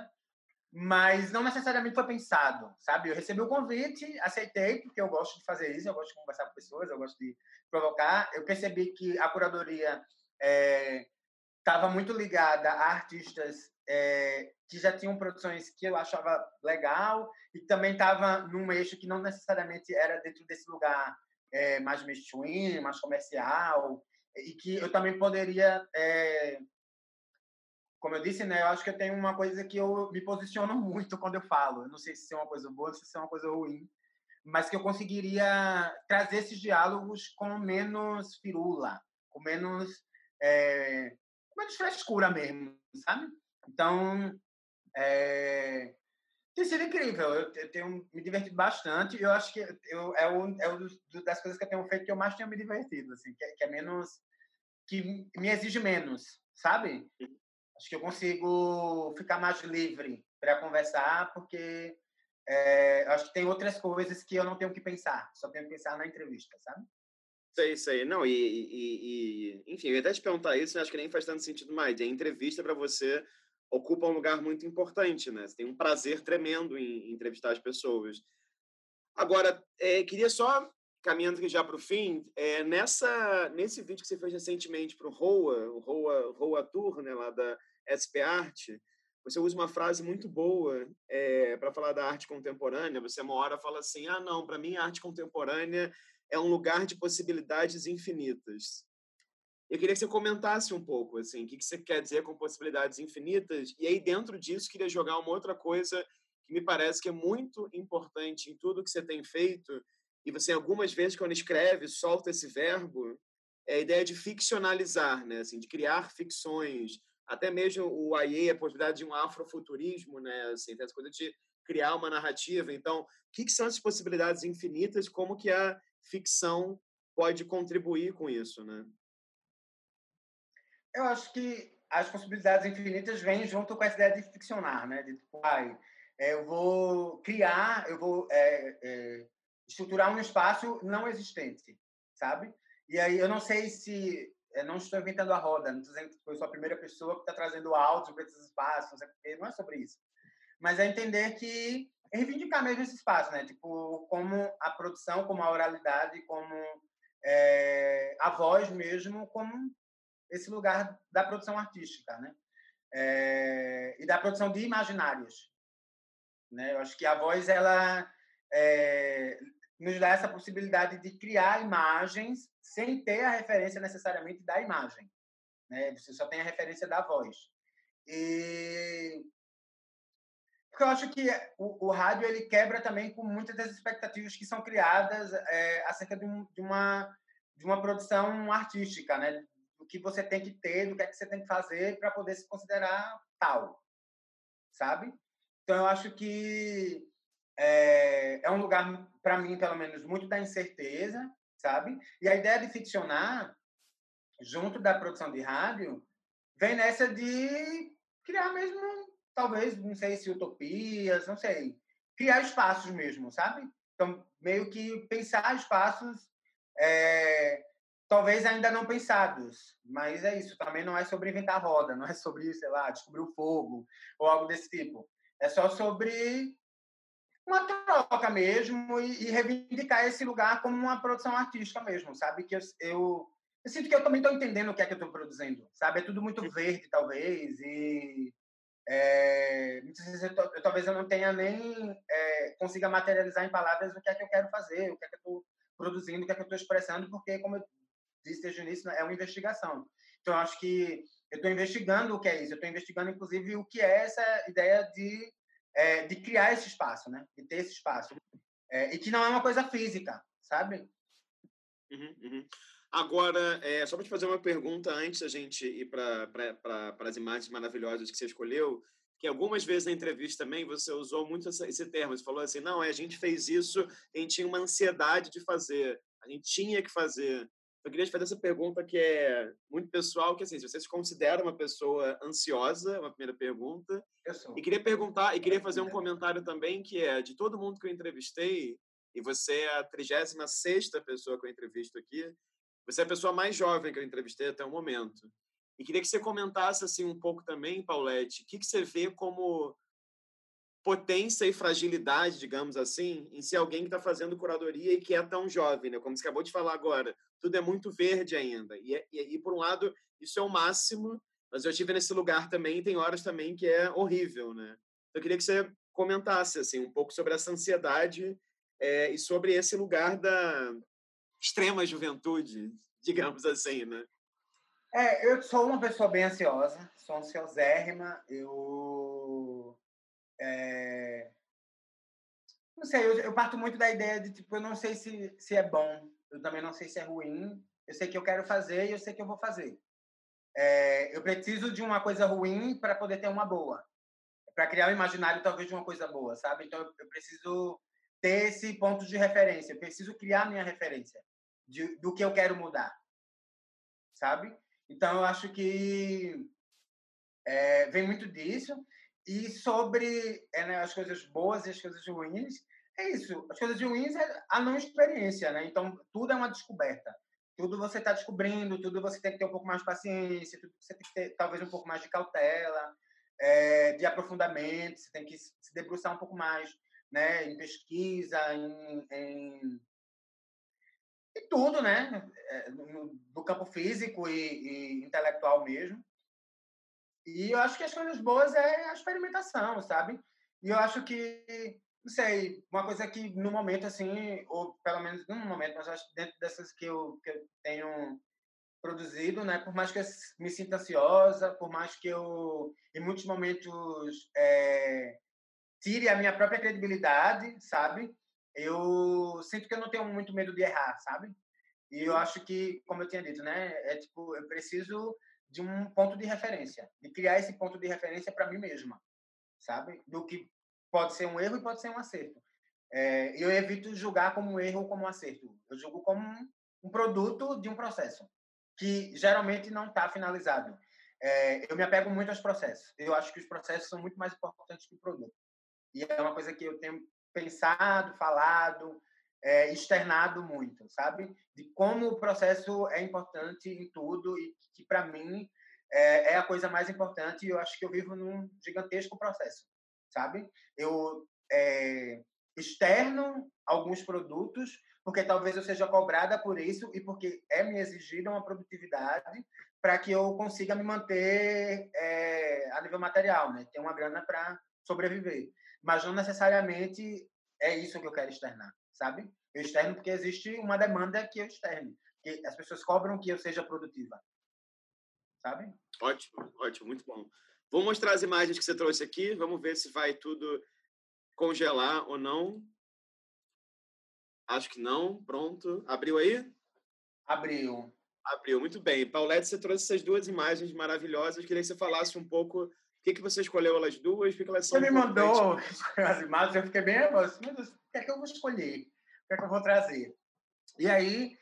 B: mas não necessariamente foi pensado, sabe? Eu recebi o convite, aceitei, porque eu gosto de fazer isso, eu gosto de conversar com pessoas, eu gosto de provocar. Eu percebi que a curadoria estava é, muito ligada a artistas é, que já tinham produções que eu achava legal e também estava num eixo que não necessariamente era dentro desse lugar é, mais mainstream, mais comercial e que eu também poderia é, como eu disse, né, eu acho que eu tenho uma coisa que eu me posiciono muito quando eu falo. Eu não sei se é uma coisa boa, se é uma coisa ruim, mas que eu conseguiria trazer esses diálogos com menos firula, com menos, é, com menos frescura mesmo, sabe? Então, é, tem sido incrível. Eu, eu, tenho me divertido bastante. Eu acho que eu, é, um, é uma das coisas que eu tenho feito que eu mais tenho me divertido, assim, que, é, que é menos. que me exige menos, sabe? Acho que eu consigo ficar mais livre para conversar, porque é, acho que tem outras coisas que eu não tenho que pensar, só tenho que pensar na entrevista, sabe?
A: Sei, sei. Não, e, e, e enfim, eu ia até te perguntar isso, acho que nem faz tanto sentido mais. A entrevista para você ocupa um lugar muito importante, né? Você tem um prazer tremendo em, entrevistar as pessoas. Agora, é, queria só, caminhando já para o fim, é, nessa, nesse vídeo que você fez recentemente para o ROA, o ROA, ROA Tour, né, lá da SP Art, você usa uma frase muito boa é, para falar da arte contemporânea. Você, uma hora, fala assim: ah, não, para mim a arte contemporânea é um lugar de possibilidades infinitas. Eu queria que você comentasse um pouco, assim, o que você quer dizer com possibilidades infinitas, e aí dentro disso queria jogar uma outra coisa que me parece que é muito importante em tudo que você tem feito, e você algumas vezes quando escreve solta esse verbo, é a ideia de ficcionalizar, né, assim, de criar ficções, até mesmo o IA, a possibilidade de um afrofuturismo, né, assim, essa coisa de criar uma narrativa. Então, o que, que são essas possibilidades infinitas? Como que a ficção pode contribuir com isso, né?
B: Eu acho que as possibilidades infinitas vêm junto com essa ideia de ficcionar, né? De tipo, ai, é, eu vou criar, eu vou é, é, estruturar um espaço não existente, sabe? E aí eu não sei se eu não estou inventando a roda, não estou dizendo que eu sou a primeira pessoa que está trazendo áudio para esses espaços, não é sobre isso. Mas é entender que reivindicar mesmo esse espaço, né? Tipo, como a produção, como a oralidade, como é, a voz mesmo, como esse lugar da produção artística, né? É, e da produção de imaginários. Né? Eu acho que a voz ela é, nos dá essa possibilidade de criar imagens sem ter a referência necessariamente da imagem. Né? Você só tem a referência da voz. E porque eu acho que o, o, rádio ele quebra também com muitas das expectativas que são criadas é, acerca de, um, de, uma de uma produção artística, né? Do que você tem que ter, do que é que você tem que fazer para poder se considerar tal, sabe? Então eu acho que é, é um lugar para mim, pelo menos, muito da incerteza, sabe? E a ideia de ficcionar junto da produção de rádio vem nessa de criar mesmo, talvez, não sei se utopias, não sei, criar espaços mesmo, sabe? Então, meio que pensar espaços é, talvez ainda não pensados, mas é isso, também não é sobre inventar roda, não é sobre, sei lá, descobrir o fogo ou algo desse tipo. É só sobre uma troca mesmo e, e reivindicar esse lugar como uma produção artística mesmo, sabe? Que eu, eu, eu sinto que eu também estou entendendo o que é que eu estou produzindo, sabe? É tudo muito verde, talvez, e é, eu, talvez eu não tenha nem é, consiga materializar em palavras o que é que eu quero fazer, o que é que eu estou produzindo, o que é que eu estou expressando, porque, como eu disse desde o início, é uma investigação. Então, eu acho que eu estou investigando o que é isso, eu estou investigando, inclusive, o que é essa ideia de, é, de criar esse espaço, né? de ter esse espaço. É, e que não é uma coisa física, sabe?
A: Uhum, uhum. Agora, é, só para te fazer uma pergunta antes da gente ir para as imagens maravilhosas que você escolheu, que algumas vezes na entrevista também você usou muito esse termo, você falou assim, não, a gente fez isso, a gente tinha uma ansiedade de fazer, a gente tinha que fazer. Eu queria te fazer essa pergunta que é muito pessoal, que assim, se você se considera uma pessoa ansiosa, uma primeira pergunta.
B: Eu sou.
A: E queria perguntar, e queria fazer um comentário também, que é, de todo mundo que eu entrevistei, e você é a 36 pessoa que eu entrevisto aqui, você é a pessoa mais jovem que eu entrevistei até o momento. E queria que você comentasse assim um pouco também, Paulette, o que, que você vê como potência e fragilidade, digamos assim, em ser alguém que está fazendo curadoria e que é tão jovem, né? Como você acabou de falar agora, tudo é muito verde ainda. E, e, e por um lado, isso é o máximo, mas eu estive nesse lugar também, tem horas também que é horrível, né? Então, eu queria que você comentasse assim um pouco sobre essa ansiedade é, e sobre esse lugar da, extrema juventude, digamos assim, né?
B: É, eu sou uma pessoa bem ansiosa, sou ansiosérrima, eu... É... Não sei, eu, eu, parto muito da ideia de, tipo, eu não sei se, se é bom, eu também não sei se é ruim, eu sei que eu quero fazer e eu sei que eu vou fazer. É, eu preciso de uma coisa ruim para poder ter uma boa, para criar um imaginário talvez de uma coisa boa, sabe? Então eu, eu preciso ter esse ponto de referência. Eu preciso criar minha referência de, do que eu quero mudar, sabe? Então, eu acho que é, vem muito disso. E sobre é, né, as coisas boas e as coisas ruins, é isso. As coisas ruins é a não experiência, né? Então, tudo é uma descoberta. Tudo você está descobrindo, tudo você tem que ter um pouco mais de paciência, tudo você tem que ter talvez um pouco mais de cautela, é, de aprofundamento, você tem que se debruçar um pouco mais né, em pesquisa, em, em, em tudo, né, do campo físico e, e, intelectual mesmo. E eu acho que as coisas boas é a experimentação, sabe? E eu acho que, não sei, uma coisa que no momento, assim, ou pelo menos num momento, mas acho que dentro dessas que eu, que eu tenho produzido, né? Por mais que eu me sinta ansiosa, por mais que eu, em muitos momentos, é, tire a minha própria credibilidade, sabe? Eu sinto que eu não tenho muito medo de errar, sabe? E eu acho que, como eu tinha dito, né, é tipo, eu preciso de um ponto de referência, de criar esse ponto de referência para mim mesma, sabe? Do que pode ser um erro e pode ser um acerto. É, eu evito julgar como um erro ou como um acerto. Eu julgo como um, um produto de um processo que geralmente não está finalizado. É, eu me apego muito aos processos. Eu acho que os processos são muito mais importantes que o produto. E é uma coisa que eu tenho pensado, falado, é, externado muito, sabe? De como o processo é importante em tudo e que, para mim, é, é, a coisa mais importante. E eu acho que eu vivo num gigantesco processo, sabe? Eu é, externo alguns produtos, porque talvez eu seja cobrada por isso e porque é me exigida uma produtividade para que eu consiga me manter é, a nível material, né? Ter uma grana para sobreviver mas não necessariamente é isso que eu quero externar, sabe? Eu externo porque existe uma demanda que eu externe, que as pessoas cobram que eu seja produtiva, sabe?
A: Ótimo, ótimo, muito bom. Vou mostrar as imagens que você trouxe aqui, vamos ver se vai tudo congelar ou não. Acho que não. Pronto. Abriu aí?
B: Abriu.
A: Abriu, muito bem. Paulette, você trouxe essas duas imagens maravilhosas. Queria que você falasse um pouco que, que você escolheu elas duas? Por que elas são
B: Você me mandou as imagens, eu fiquei bem nervoso. Meu Deus, o que é que eu vou escolher? O que é que eu vou trazer? E aí,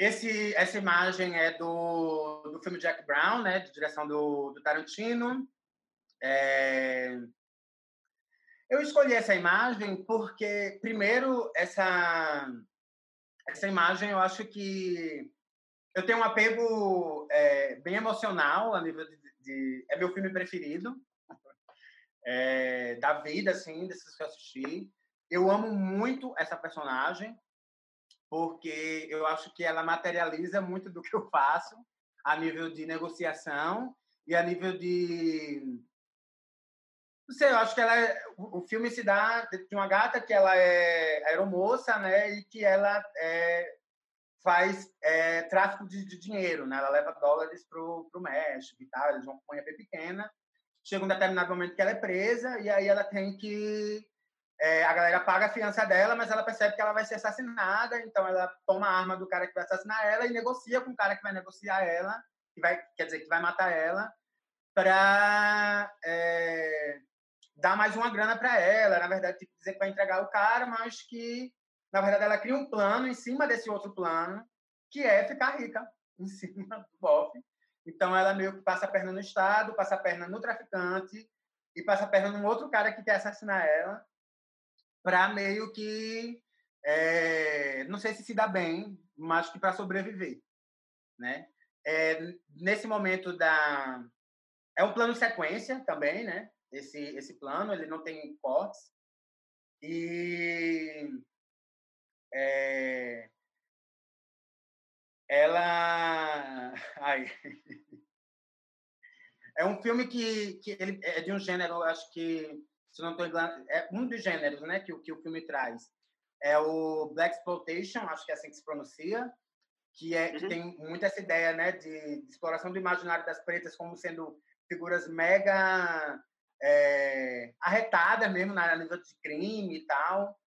B: Esse, essa imagem é do, do filme Jack Brown, né, de direção do, do Tarantino. É... Eu escolhi essa imagem porque, primeiro, essa, essa imagem eu acho que eu tenho um apego é, bem emocional a nível de, de, É meu filme preferido é, da vida, assim, desses que eu assisti. Eu amo muito essa personagem porque eu acho que ela materializa muito do que eu faço a nível de negociação e a nível de não sei, eu acho que ela é, o filme se dá de uma gata que ela é aeromoça, né, e que ela é, faz é, tráfico de, de, dinheiro, né? Ela leva dólares pro pro México e tal, eles vão com bem pequena. Chega um determinado momento que ela é presa e aí ela tem que é, a galera paga a fiança dela, mas ela percebe que ela vai ser assassinada, então ela toma a arma do cara que vai assassinar ela e negocia com o cara que vai negociar ela, que vai, quer dizer, que vai matar ela, para é, dar mais uma grana para ela. Na verdade, tipo, dizer que vai entregar o cara, mas que, na verdade, ela cria um plano em cima desse outro plano, que é ficar rica em cima do bofe. Então, ela meio que passa a perna no Estado, passa a perna no traficante e passa a perna num outro cara que quer assassinar ela para meio que é, não sei se se dá bem, mas que para sobreviver, né? É, nesse momento da é um plano sequência também, né? Esse esse plano ele não tem cortes e é, ela ai, é um filme que, que ele é de um gênero, acho que se não estou enganado, é um dos gêneros né, que, que o filme traz. É o Black Exploitation, acho que é assim que se pronuncia, que, é, uhum. que tem muito essa ideia né, de, de, exploração do imaginário das pretas como sendo figuras mega é, mesmo na nível de crime e tal.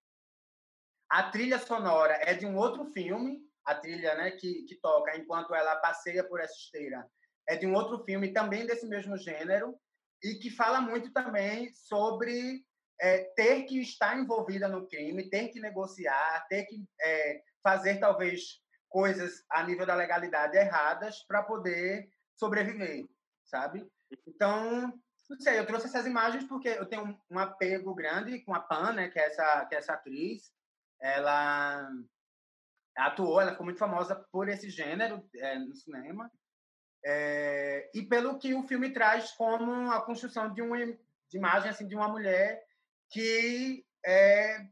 B: A trilha sonora é de um outro filme, a trilha né, que, que toca enquanto ela passeia por essa esteira é de um outro filme também desse mesmo gênero, e que fala muito também sobre é, ter que estar envolvida no crime, ter que negociar, ter que é, fazer talvez coisas a nível da legalidade erradas para poder sobreviver, sabe? Então, não sei, eu trouxe essas imagens porque eu tenho um apego grande com a Pan, né, que é essa, que é essa atriz. Ela atuou, ela ficou muito famosa por esse gênero é, no cinema. É, e pelo que o filme traz como a construção de uma de imagem assim de uma mulher que é,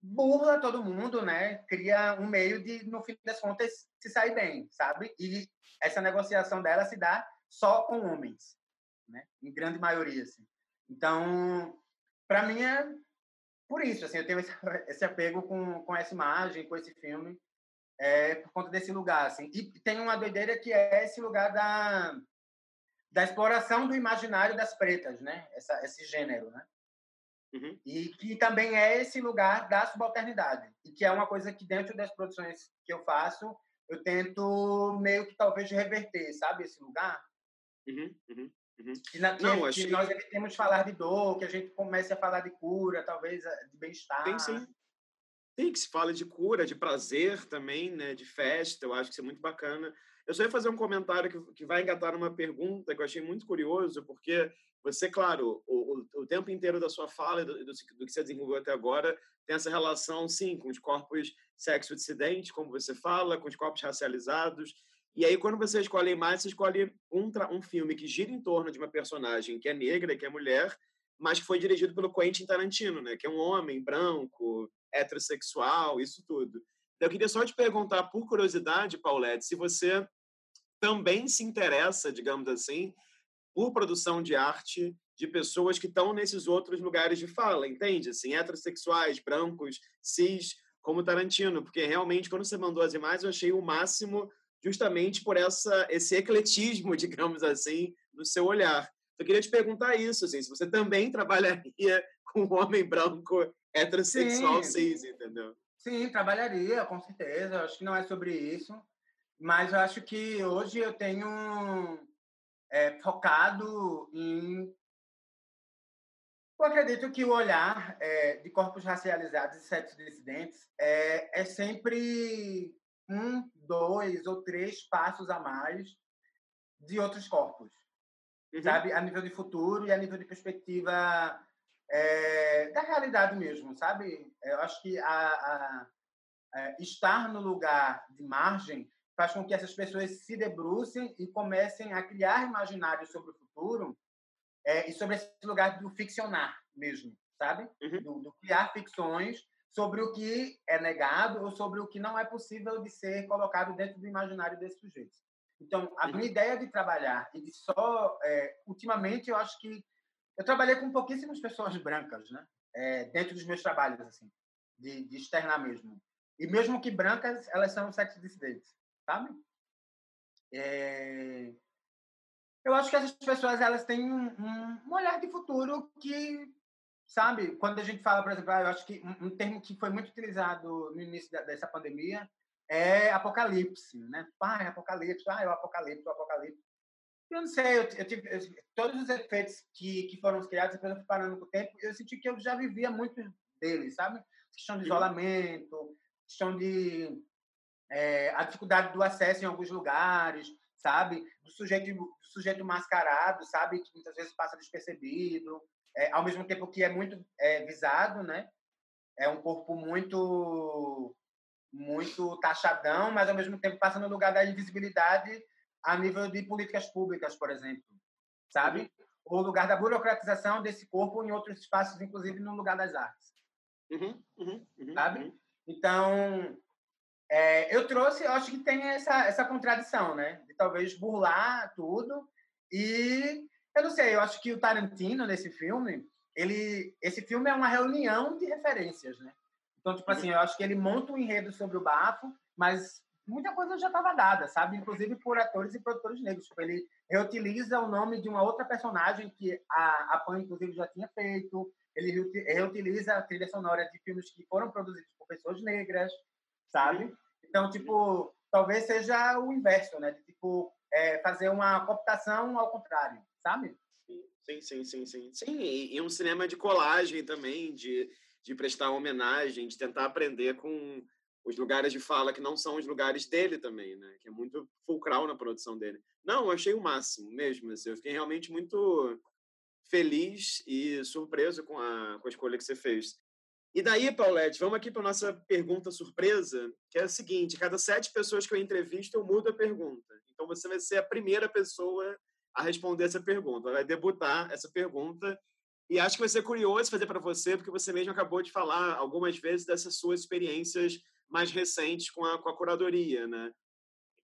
B: burla todo mundo, né? Cria um meio de, no fim das contas, se sair bem, sabe? E essa negociação dela se dá só com homens, né? Em grande maioria, assim. Então, para mim é por isso, assim, eu tenho esse, esse apego com, com essa imagem, com esse filme é, por conta desse lugar. Assim. E tem uma doideira que é esse lugar da, da exploração do imaginário das pretas, né? Essa, esse gênero, né? Uhum. E que também é esse lugar da subalternidade. E que é uma coisa que dentro das produções que eu faço, eu tento meio que talvez reverter, sabe? Esse lugar.
A: Uhum, uhum, uhum.
B: Na, que, Não, que nós evitemos falar de dor, que a gente comece a falar de cura, talvez de bem-estar.
A: Tem sim. Tem que se fala de cura, de prazer também, né? De festa, eu acho que isso é muito bacana. Eu só ia fazer um comentário que, que vai engatar uma pergunta que eu achei muito curioso, porque você, claro, o, o, o tempo inteiro da sua fala e do, do, do, que você desenvolveu até agora tem essa relação, sim, com os corpos sexo-dissidentes, como você fala, com os corpos racializados. E aí, quando você escolhe a imagem, você escolhe um, um filme que gira em torno de uma personagem que é negra, que é mulher, mas que foi dirigido pelo Quentin Tarantino, né? Que é um homem branco, heterossexual, isso tudo. Eu queria só te perguntar, por curiosidade, Paulette, se você também se interessa, digamos assim, por produção de arte de pessoas que estão nesses outros lugares de fala, entende? Assim, heterossexuais, brancos, cis, como Tarantino, porque realmente quando você mandou as imagens eu achei o máximo justamente por essa esse ecletismo, digamos assim, no seu olhar. Eu queria te perguntar isso, assim, se você também trabalharia com um homem branco heterossexual Sim. cis, entendeu?
B: Sim, trabalharia, com certeza. Eu acho que não é sobre isso. Mas eu acho que hoje eu tenho é, focado em. Eu acredito que o olhar é, de corpos racializados e sexo dissidentes é, é sempre um, dois ou três passos a mais de outros corpos, uhum. sabe? A nível de futuro e a nível de perspectiva é, da realidade mesmo, sabe? Eu acho que a, a, a, estar no lugar de margem faz com que essas pessoas se debrucem e comecem a criar imaginários sobre o futuro é, e sobre esse lugar do ficcionar mesmo, sabe? Uhum. Do, do, criar ficções sobre o que é negado ou sobre o que não é possível de ser colocado dentro do imaginário desse sujeito. Então, a minha ideia de trabalhar e de só... É, ultimamente, eu acho que... Eu trabalhei com pouquíssimas pessoas brancas, né? É, dentro dos meus trabalhos, assim, de, de externar mesmo. E mesmo que brancas, elas são sexo dissidentes, sabe? É... Eu acho que essas pessoas elas têm um, um, olhar de futuro que, sabe, quando a gente fala, por exemplo, ah, eu acho que um, termo que foi muito utilizado no início dessa pandemia é apocalipse, né? Ah, é apocalipse, ah, é o apocalipse, o apocalipse. Eu não sei, eu, eu tive eu, todos os efeitos que, que foram criados, depois eu fui parando com o tempo, eu senti que eu já vivia muito deles, sabe? Questão de isolamento, questão de é, a dificuldade do acesso em alguns lugares, sabe? Do sujeito, do sujeito mascarado, sabe? Que muitas vezes passa despercebido, é, ao mesmo tempo que é muito é, visado, né? É um corpo muito muito taxadão, mas ao mesmo tempo passa no lugar da invisibilidade a nível de políticas públicas, por exemplo, sabe? Ou o lugar da burocratização desse corpo em outros espaços, inclusive no lugar das artes.
A: Uhum, uhum, uhum,
B: sabe?
A: Uhum.
B: Então, é, eu trouxe, eu acho que tem essa, essa contradição, né? De talvez burlar tudo. E eu não sei, eu acho que o Tarantino, nesse filme, ele, esse filme é uma reunião de referências, né? Então, tipo assim, eu acho que ele monta um enredo sobre o bafo, mas muita coisa já estava dada, sabe? Inclusive por atores e produtores negros. Tipo, ele reutiliza o nome de uma outra personagem que a, a Pan, inclusive, já tinha feito. Ele reutiliza a trilha sonora de filmes que foram produzidos por pessoas negras sabe? Então, tipo, talvez seja o inverso, né? De, tipo, é, fazer uma cooptação ao contrário, sabe?
A: Sim, sim, sim, sim. Sim, e, um cinema de colagem também, de, de prestar homenagem, de tentar aprender com os lugares de fala que não são os lugares dele também, né? Que é muito fulcral na produção dele. Não, eu achei o máximo mesmo. Assim, eu fiquei realmente muito feliz e surpreso com a, com a escolha que você fez. E daí, Paulette, vamos aqui para nossa pergunta surpresa, que é a seguinte: cada sete pessoas que eu entrevisto, eu mudo a pergunta. Então, você vai ser a primeira pessoa a responder essa pergunta, vai debutar essa pergunta. E acho que vai ser curioso fazer para você, porque você mesmo acabou de falar algumas vezes dessas suas experiências mais recentes com a, com a curadoria, né?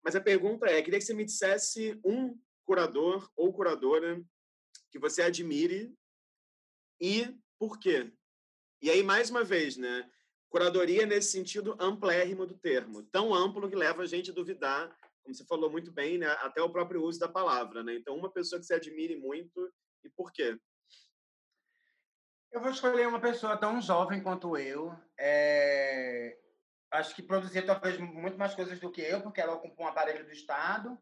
A: Mas a pergunta é: queria que você me dissesse um curador ou curadora que você admire e por quê? E aí, mais uma vez, né? Curadoria nesse sentido amplérrimo do termo, tão amplo que leva a gente a duvidar, como você falou muito bem, né? até o próprio uso da palavra. Né? Então, uma pessoa que você admire muito e por quê?
B: Eu vou escolher uma pessoa tão jovem quanto eu. É... Acho que produzir talvez muito mais coisas do que eu, porque ela ocupa um aparelho do Estado,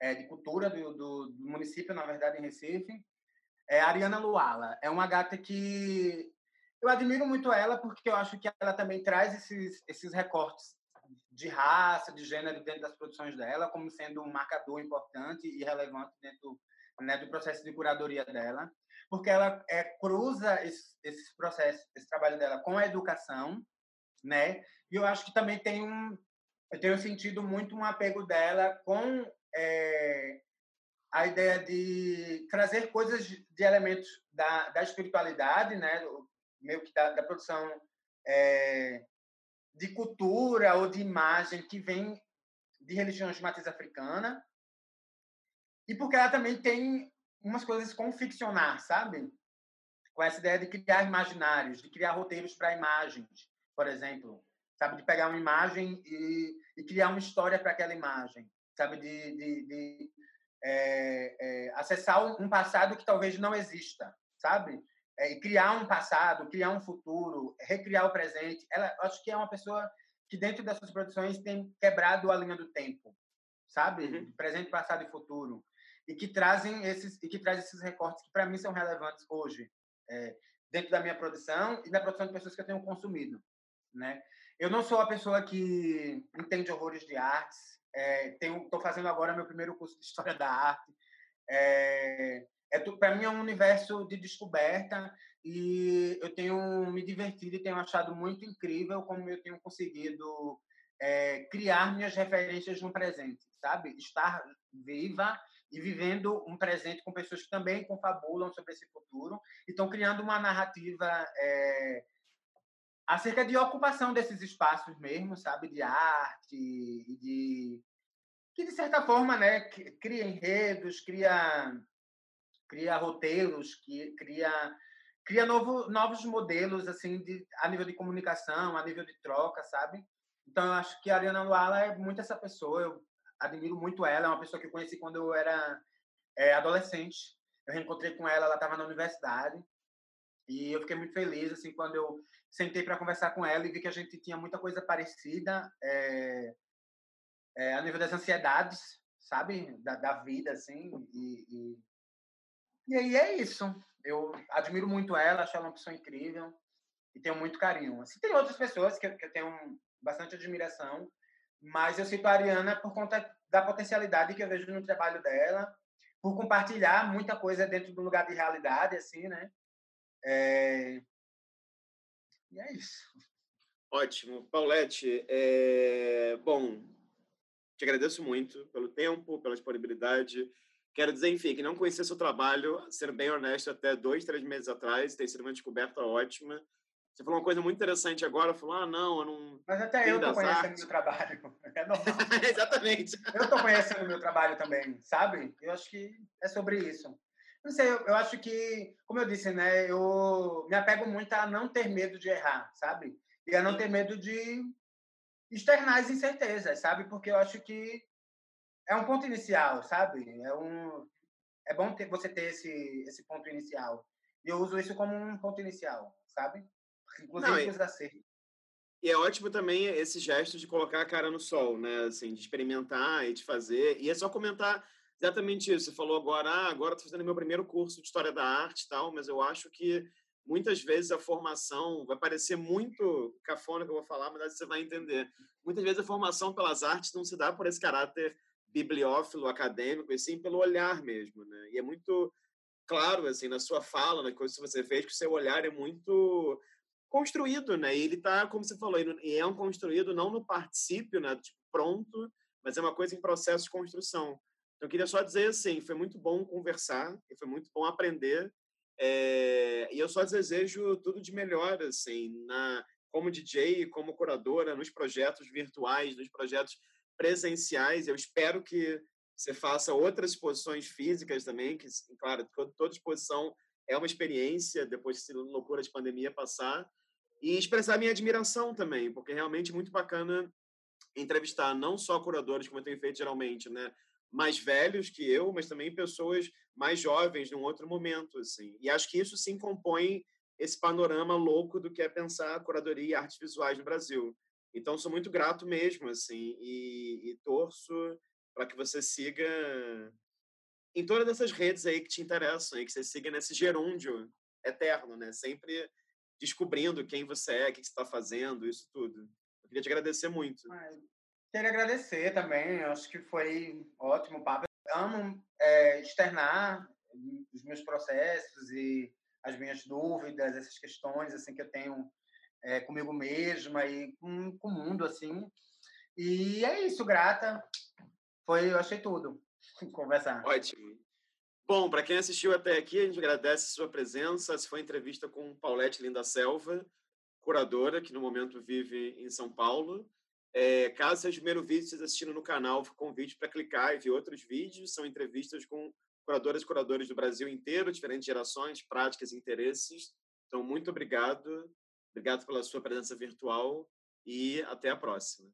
B: é, de cultura do, do, do, município, na verdade, em Recife. É a Ariana Luala. É uma gata que eu admiro muito ela porque eu acho que ela também traz esses, esses recortes de raça, de gênero dentro das produções dela, como sendo um marcador importante e relevante dentro né, do processo de curadoria dela, porque ela é, cruza esses, esses processos, esse trabalho dela com a educação, né? E eu acho que também tem um, eu tenho sentido muito um apego dela com é, a ideia de trazer coisas de elementos da, da espiritualidade, né? meio que da, da produção é, de cultura ou de imagem que vem de religiões de matriz africana. E porque ela também tem umas coisas com ficcionar, sabe? Com essa ideia de criar imaginários, de criar roteiros para imagens, por exemplo. Sabe? De pegar uma imagem e, e criar uma história para aquela imagem. Sabe? De, de, de é, é, acessar um passado que talvez não exista, sabe? É, criar um passado, criar um futuro, recriar o presente. Ela, acho que é uma pessoa que dentro dessas produções tem quebrado a linha do tempo, sabe, uhum. presente, passado e futuro, e que trazem esses e que traz esses recortes que para mim são relevantes hoje, é, dentro da minha produção e da produção de pessoas que eu tenho consumido, né? Eu não sou a pessoa que entende horrores de artes. Estou é, fazendo agora meu primeiro curso de História da Arte. É, é para mim é um universo de descoberta e eu tenho me divertido e tenho achado muito incrível como eu tenho conseguido é, criar minhas referências no presente, sabe? Estar viva e vivendo um presente com pessoas que também confabulam sobre esse futuro e estão criando uma narrativa é, acerca de ocupação desses espaços mesmo, sabe? De arte de que de certa forma, né, cria enredos, cria cria roteiros, que cria cria novo, novos modelos assim de a nível de comunicação, a nível de troca, sabe? Então eu acho que a Ariana Luala é muito essa pessoa, eu admiro muito ela, é uma pessoa que eu conheci quando eu era é, adolescente. Eu reencontrei com ela, ela estava na universidade. E eu fiquei muito feliz assim quando eu sentei para conversar com ela e vi que a gente tinha muita coisa parecida é, é, a nível das ansiedades, sabe, da, da vida assim. E, e, e aí é isso. Eu admiro muito ela, acho ela uma pessoa incrível e tenho muito carinho. Assim, tem outras pessoas que, que eu tenho bastante admiração, mas eu cito a Ariana por conta da potencialidade que eu vejo no trabalho dela, por compartilhar muita coisa dentro do lugar de realidade, assim, né? É... E é isso.
A: Ótimo. Paulette, é... bom, te agradeço muito pelo tempo, pela disponibilidade. Quero dizer, enfim, que não conhecia seu trabalho, sendo bem honesto, até dois, três meses atrás, tem sido uma descoberta ótima. Você falou uma coisa muito interessante agora, falou, ah, não, eu não...
B: Mas até eu estou conhecendo o meu trabalho, é normal.
A: Exatamente.
B: Eu estou conhecendo o meu trabalho também, sabe? Eu acho que é sobre isso. Não sei, eu, eu, acho que, como eu disse, né, eu me apego muito a não ter medo de errar, sabe? E a não ter medo de externar as incertezas, sabe? Porque eu acho que é um ponto inicial, sabe? É um é bom ter, você ter esse esse ponto inicial. E eu uso isso como um ponto inicial, sabe? Inclusive Não, e, acertos.
A: E é ótimo também esse gesto de colocar a cara no sol, né? Assim, de experimentar e de fazer. E é só comentar exatamente isso. Você falou agora, ah, agora estou fazendo meu primeiro curso de História da Arte e tal, mas eu acho que muitas vezes a formação vai parecer muito cafona que eu vou falar, mas você vai entender. Muitas vezes a formação pelas artes não se dá por esse caráter bibliófilo, acadêmico, e sim pelo olhar mesmo, né? E é muito claro, assim, na sua fala, na coisa que você fez, que o seu olhar é muito construído, né? E ele está, como você falou, e é um construído não no particípio, né? Tipo, pronto, mas é uma coisa em processo de construção. Então, eu queria só dizer assim, foi muito bom conversar, e foi muito bom aprender, é, e eu só desejo tudo de melhor, assim, na, como DJ, como curadora, nos projetos virtuais, nos projetos presenciais. Eu espero que você faça outras exposições físicas também, que, claro, toda exposição é uma experiência depois que essa loucura de pandemia passar. E expressar minha admiração também, porque é realmente muito bacana entrevistar não só curadores, como eu tenho feito geralmente, né? mais velhos que eu, mas também pessoas mais jovens num outro momento, assim. E acho que isso sim compõe esse panorama louco do que é pensar curadoria e artes visuais no Brasil. Então, sou muito grato mesmo, assim, e, e torço para que você siga em todas essas redes aí que te interessam e que você siga nesse gerúndio eterno, né? Sempre descobrindo quem você é, o que você está fazendo, isso tudo. Eu queria te agradecer muito.
B: Queria agradecer também, acho que foi ótimo papo. amo é, externar os meus processos e as minhas dúvidas, essas questões assim que eu tenho é, comigo mesma e com, com o mundo assim. E é isso, grata. Foi, eu achei tudo conversar.
A: Ótimo. Bom, para quem assistiu até aqui, a gente agradece a sua presença. Essa foi a entrevista com Paulette Linda Selva, curadora que no momento vive em São Paulo. É, caso seja o primeiro vídeo vocês assistindo no canal, fica convite para clicar e ver outros vídeos. São entrevistas com curadoras e curadores do Brasil inteiro, diferentes gerações, práticas e interesses. Então, muito obrigado. Obrigado pela sua presença virtual e até a próxima.